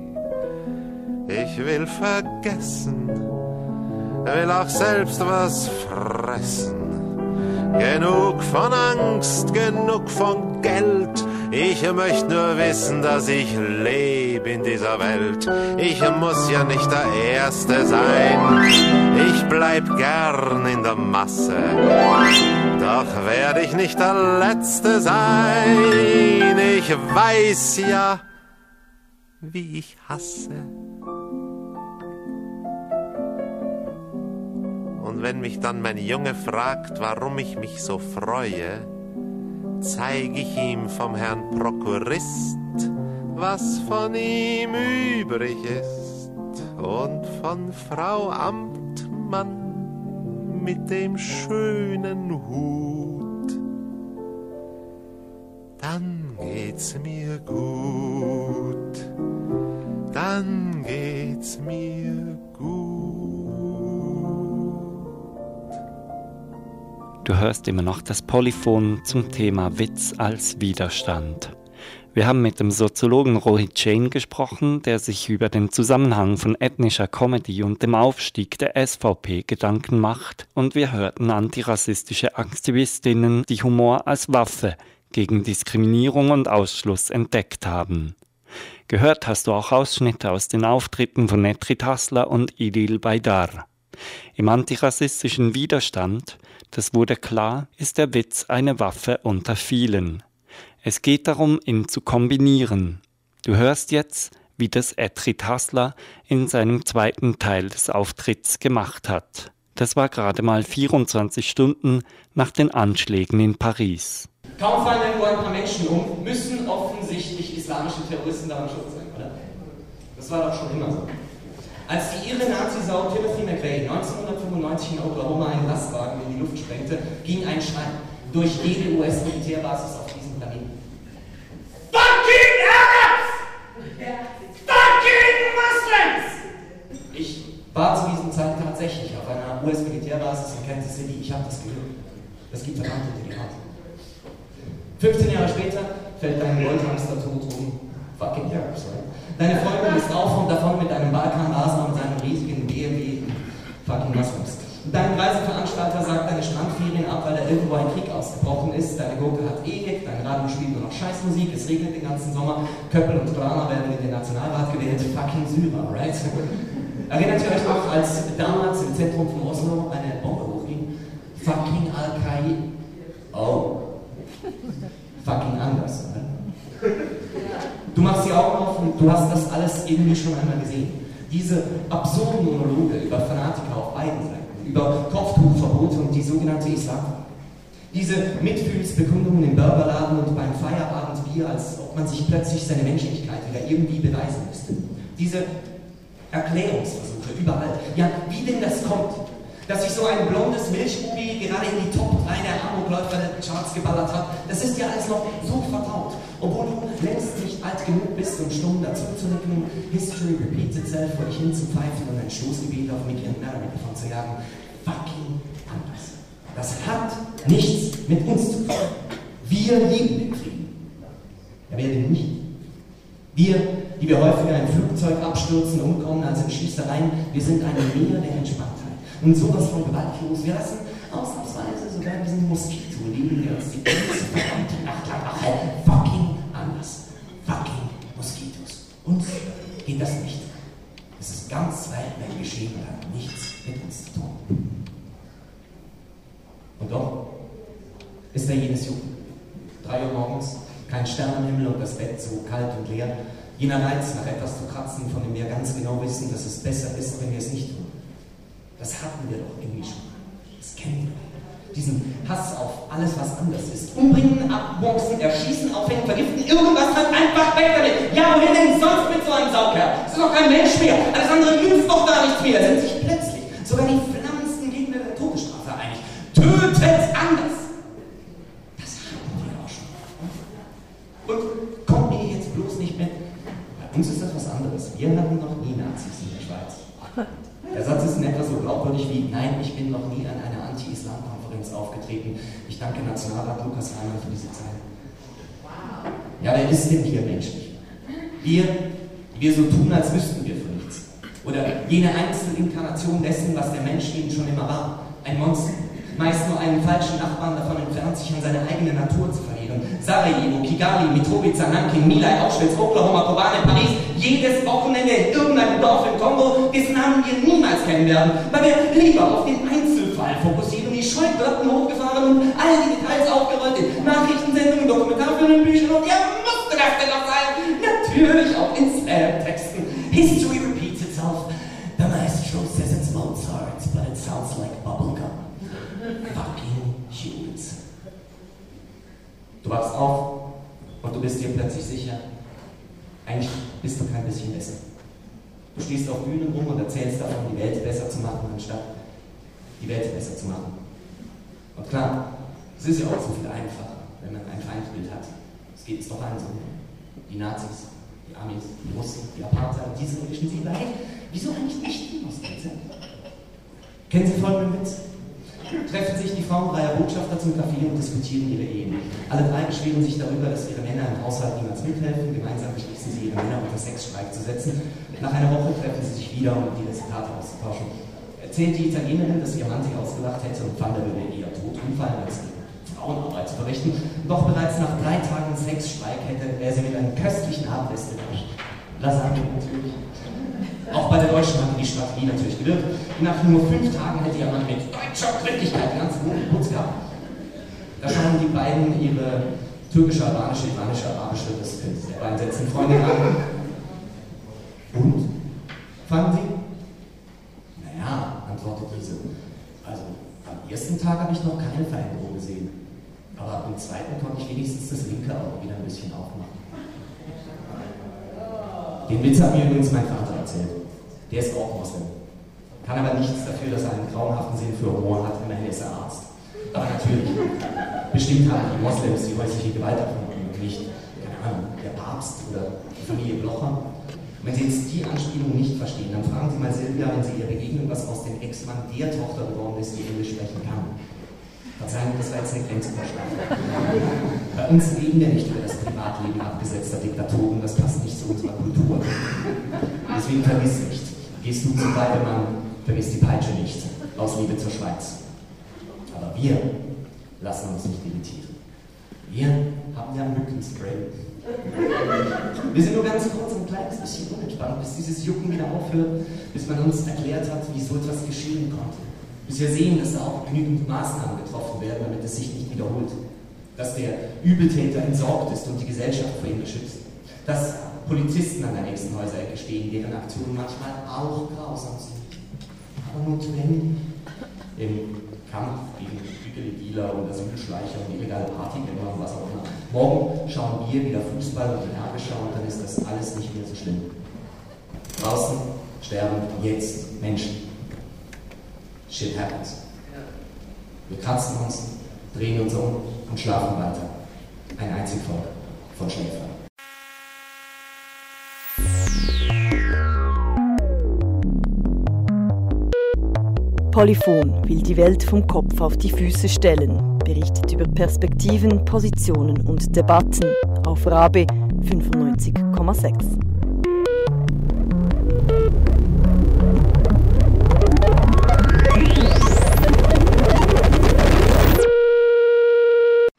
Ich will vergessen, will auch selbst was fressen. Genug von Angst, genug von Geld. Ich möchte nur wissen, dass ich lebe in dieser Welt. Ich muss ja nicht der Erste sein. Ich bleib gern in der Masse. Doch werde ich nicht der Letzte sein. Ich weiß ja, wie ich hasse. Und wenn mich dann mein Junge fragt, warum ich mich so freue, zeige ich ihm vom Herrn Prokurist, was von ihm übrig ist, und von Frau Amtmann mit dem schönen Hut. Dann geht's mir gut, dann geht's mir gut. Du hörst immer noch das Polyphon zum Thema Witz als Widerstand. Wir haben mit dem Soziologen Rohit Jain gesprochen, der sich über den Zusammenhang von ethnischer Comedy und dem Aufstieg der SVP Gedanken macht, und wir hörten antirassistische Aktivistinnen, die Humor als Waffe gegen Diskriminierung und Ausschluss entdeckt haben. Gehört hast du auch Ausschnitte aus den Auftritten von Netrit Hassler und Idil Baydar. Im antirassistischen Widerstand, das wurde klar, ist der Witz eine Waffe unter vielen. Es geht darum, ihn zu kombinieren. Du hörst jetzt, wie das Etrit Hassler in seinem zweiten Teil des Auftritts gemacht hat. Das war gerade mal 24 Stunden nach den Anschlägen in Paris. Kaum fallen ein paar Menschen um, müssen offensichtlich islamische Terroristen daran schuld sein, oder? Das war doch schon immer so. Als die irre Nazi-Sau Timothy McVeigh 1995 in Oklahoma einen Lastwagen in die Luft sprengte, ging ein Schrei durch jede US-Militärbasis auf Fucking Arabs! Fucking Muslims! Ich war zu diesem Zeitpunkt tatsächlich auf einer US-Militärbasis in Kansas City. Ich habe das gehört. Das gibt unter die Haut. 15 Jahre später fällt dein Goldhamster tot um. Fucking Arabs, right? Deine Freundin ist auf und davon mit einem Balkanrasen und seinem riesigen BMW. Fucking Muslims. Dein Reiseveranstalter sagt deine Strandferien ab, weil da irgendwo ein Krieg ausgebrochen ist. Deine Gurke hat Ehek, dein Radio spielt nur noch Scheißmusik, es regnet den ganzen Sommer, Köppel und Brahma werden in den Nationalrat gewählt. Fucking Syrer, right? Erinnert ihr euch noch, als damals im Zentrum von Oslo eine Bombe hochging? Fucking Al-Qaida. Oh. Fucking anders, oder? Du machst die Augen auf und du hast das alles irgendwie schon einmal gesehen. Diese absurden Monologe über Fanatiker auf beiden Seiten über Kopftuchverbote und die sogenannte Islam. Diese Mitfühlsbekundungen im Burgerladen und beim Feierabendbier, als ob man sich plötzlich seine Menschlichkeit wieder irgendwie beweisen müsste. Diese Erklärungsversuche überall. Ja, wie denn das kommt, dass sich so ein blondes Milchbubi gerade in die Top 3 der Amokläufer der Charts geballert hat, das ist ja alles noch so vertraut. Obwohl du längst nicht alt genug bist, um stumm dazu zu nicken, History repeats itself vor dich hin zu pfeifen und ein Stoßgebet auf Mickey und Mary davon zu jagen. Fucking anders. Das hat nichts mit uns zu tun. Wir lieben den Krieg. Ja, wer denn nicht? Wir, die wir häufiger im Flugzeug abstürzen, umkommen als in Schießereien, wir sind eine Meer der Entspanntheit. Und sowas von gewaltlos. Wir lassen ausnahmsweise sogar diesen Moskito liegen, der uns die ganze verdammte Nacht lang erhält. Halt, fucking anders. Fucking Moskitos. Uns geht das nicht. Es ist ganz weit weg geschehen und hat nichts mit uns zu tun. Und doch ist da jenes Jugend. Kalt und leer. Jener Reiz nach etwas zu kratzen, von dem wir ganz genau wissen, dass es besser ist, wenn wir es nicht tun. Das hatten wir doch irgendwie schon. Das kennen wir diesen Hass auf alles, was anders ist. Umbringen, abboxen, erschießen, aufhängen, vergiften, irgendwas halt einfach weg damit. Ja, wohin denn sonst mit so einem Saukerl? Es ist doch kein Mensch mehr. Alles andere nützt doch gar nichts mehr. Sind sich plötzlich sogar die flammendsten Gegner der Todesstrafe einig. Tötet anders! Das hatten wir auch schon. Und kommt mir jetzt bloß nicht mit. Bei uns ist das was anderes. Wir hatten noch nie Nazis in der Schweiz. Der Satz ist in etwa so glaubwürdig wie, nein, ich bin noch nie an einer Anti-Islam-Konferenz aufgetreten. Ich danke Nationalrat Lukas Heimann für diese Zeit. Ja, wer ist denn hier menschlich? Wir, die wir so tun, als wüssten wir von nichts. Oder jene Einzelinkarnation dessen, was der Mensch eben schon immer war. Ein Monster. Meist nur einen falschen Nachbarn davon entfernt, sich an seine eigene Natur zu verlieren. Sarajevo, Kigali, Mitrovica, Nanking, Milai, Auschwitz, Oklahoma, Kobane, Paris, jedes Wochenende in irgendeinem Dorf im Kongo, dessen Namen wir niemals kennen werden, weil wir lieber auf den Einzelfall fokussieren, die Scheuklappen hochgefahren und all die Details aufgerollt in Nachrichtensendungen, Dokumentarfilmen, Büchern und ja, musste das denn noch sein? Natürlich auch in Slam-Texten. Du wachst auf und du bist dir plötzlich sicher, eigentlich bist du kein bisschen besser. Du stehst auf Bühnen rum und erzählst davon, die Welt besser zu machen, anstatt die Welt besser zu machen. Und klar, es ist ja auch so viel einfacher, wenn man ein Feindbild hat. Es geht es doch allen so. Die Nazis, die Amis, die Russen, die Apartheid, diese Menschen, sie leid. Wieso eigentlich nicht die Moslems? Kennen Sie folgenden Witz? Treffen sich die Frauen dreier Botschafter zum Kaffee und diskutieren ihre Ehen. Alle drei beschweren sich darüber, dass ihre Männer im Haushalt niemals mithelfen. Gemeinsam beschließen sie, ihre Männer unter Sexstreik zu setzen. Nach einer Woche treffen sie sich wieder, um die Resultate auszutauschen. Erzählt die Italienerin, dass ihr Mann sie ausgelacht hätte und fand, er würde eher tot umfallen, als Frauenarbeit zu verrichten. Doch bereits nach drei Tagen Sexstreik hätte er sie mit einem köstlichen Abendessen überrascht. Lasagne natürlich. Auch bei der Deutschen hatte die Strategie natürlich gewirkt. Nach nur fünf Tagen hätte Mann mit deutscher Gründlichkeit ganz guten Putz gehabt. Da schauen die beiden ihre türkische, albanische, iranische, arabische, können Sie selber einsetzen, Freunde an. Und? Fanden Sie? Naja, antwortet diese. Also, am ersten Tag habe ich noch keine Veränderung gesehen. Aber am zweiten konnte ich wenigstens das linke Auge wieder ein bisschen aufmachen. Den Witz hat mir übrigens mein Vater. Der ist auch Moslem. Kann aber nichts dafür, dass er einen grauenhaften Sinn für Humor hat, immerhin ist er Arzt. Aber natürlich, bestimmt haben die Moslems die häusliche Gewalt erfunden und nicht, keine Ahnung, der Papst oder die Familie Blocher. Wenn Sie jetzt die Anspielung nicht verstehen, dann fragen Sie mal Silvia, wenn Sie ihr begegnen, was aus dem Ex-Mann der Tochter geworden ist, die Englisch sprechen kann. Verzeihen, das war jetzt eine Grenzüberschreitung. Bei uns reden wir nicht über das Privatleben abgesetzter Diktatoren, das passt nicht zu unserer Kultur. Deswegen vergiss nicht, Gehst du zum Weidemann, vergiss die Peitsche nicht, aus Liebe zur Schweiz. Aber wir lassen uns nicht limitieren. Wir haben ja Mückenspray. Wir sind nur ganz kurz ein kleines bisschen unentspannt, bis dieses Jucken wieder aufhört, bis man uns erklärt hat, wie so etwas geschehen konnte. Bis wir sehen, dass da auch genügend Maßnahmen getroffen werden, damit es sich nicht wiederholt. Dass der Übeltäter entsorgt ist und die Gesellschaft vor ihm geschützt. Dass Polizisten an der nächsten Häuserecke stehen, deren Aktionen manchmal auch grausam sind. Aber notwendig im Kampf gegen Gütele-Dealer und Asylschleicher und illegale Partygänger und was auch immer. Morgen schauen wir wieder Fußball und Energischer und dann ist das alles nicht mehr so schlimm. Draußen sterben jetzt Menschen. Shit happens. Wir kratzen uns, drehen uns um und schlafen weiter. Ein Einzelvolk von Schläfern. Polyphon will die Welt vom Kopf auf die Füße stellen, berichtet über Perspektiven, Positionen und Debatten auf Rabe 95,6.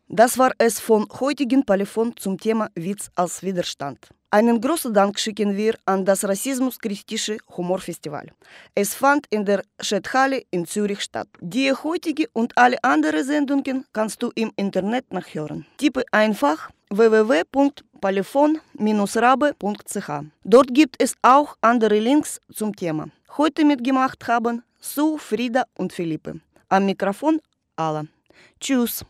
Das war es von heutigen Polyphon zum Thema Witz als Widerstand. Einen großen Dank schicken wir an das Rassismuskritische Humorfestival. Es fand in der Schädhalle in Zürich statt. Die heutige und alle anderen Sendungen kannst du im Internet nachhören. Tippe einfach www.palefon-rabe.ch. Dort gibt es auch andere Links zum Thema. Heute mitgemacht haben Sue, Frieda und Philippe. Am Mikrofon Alla. Tschüss.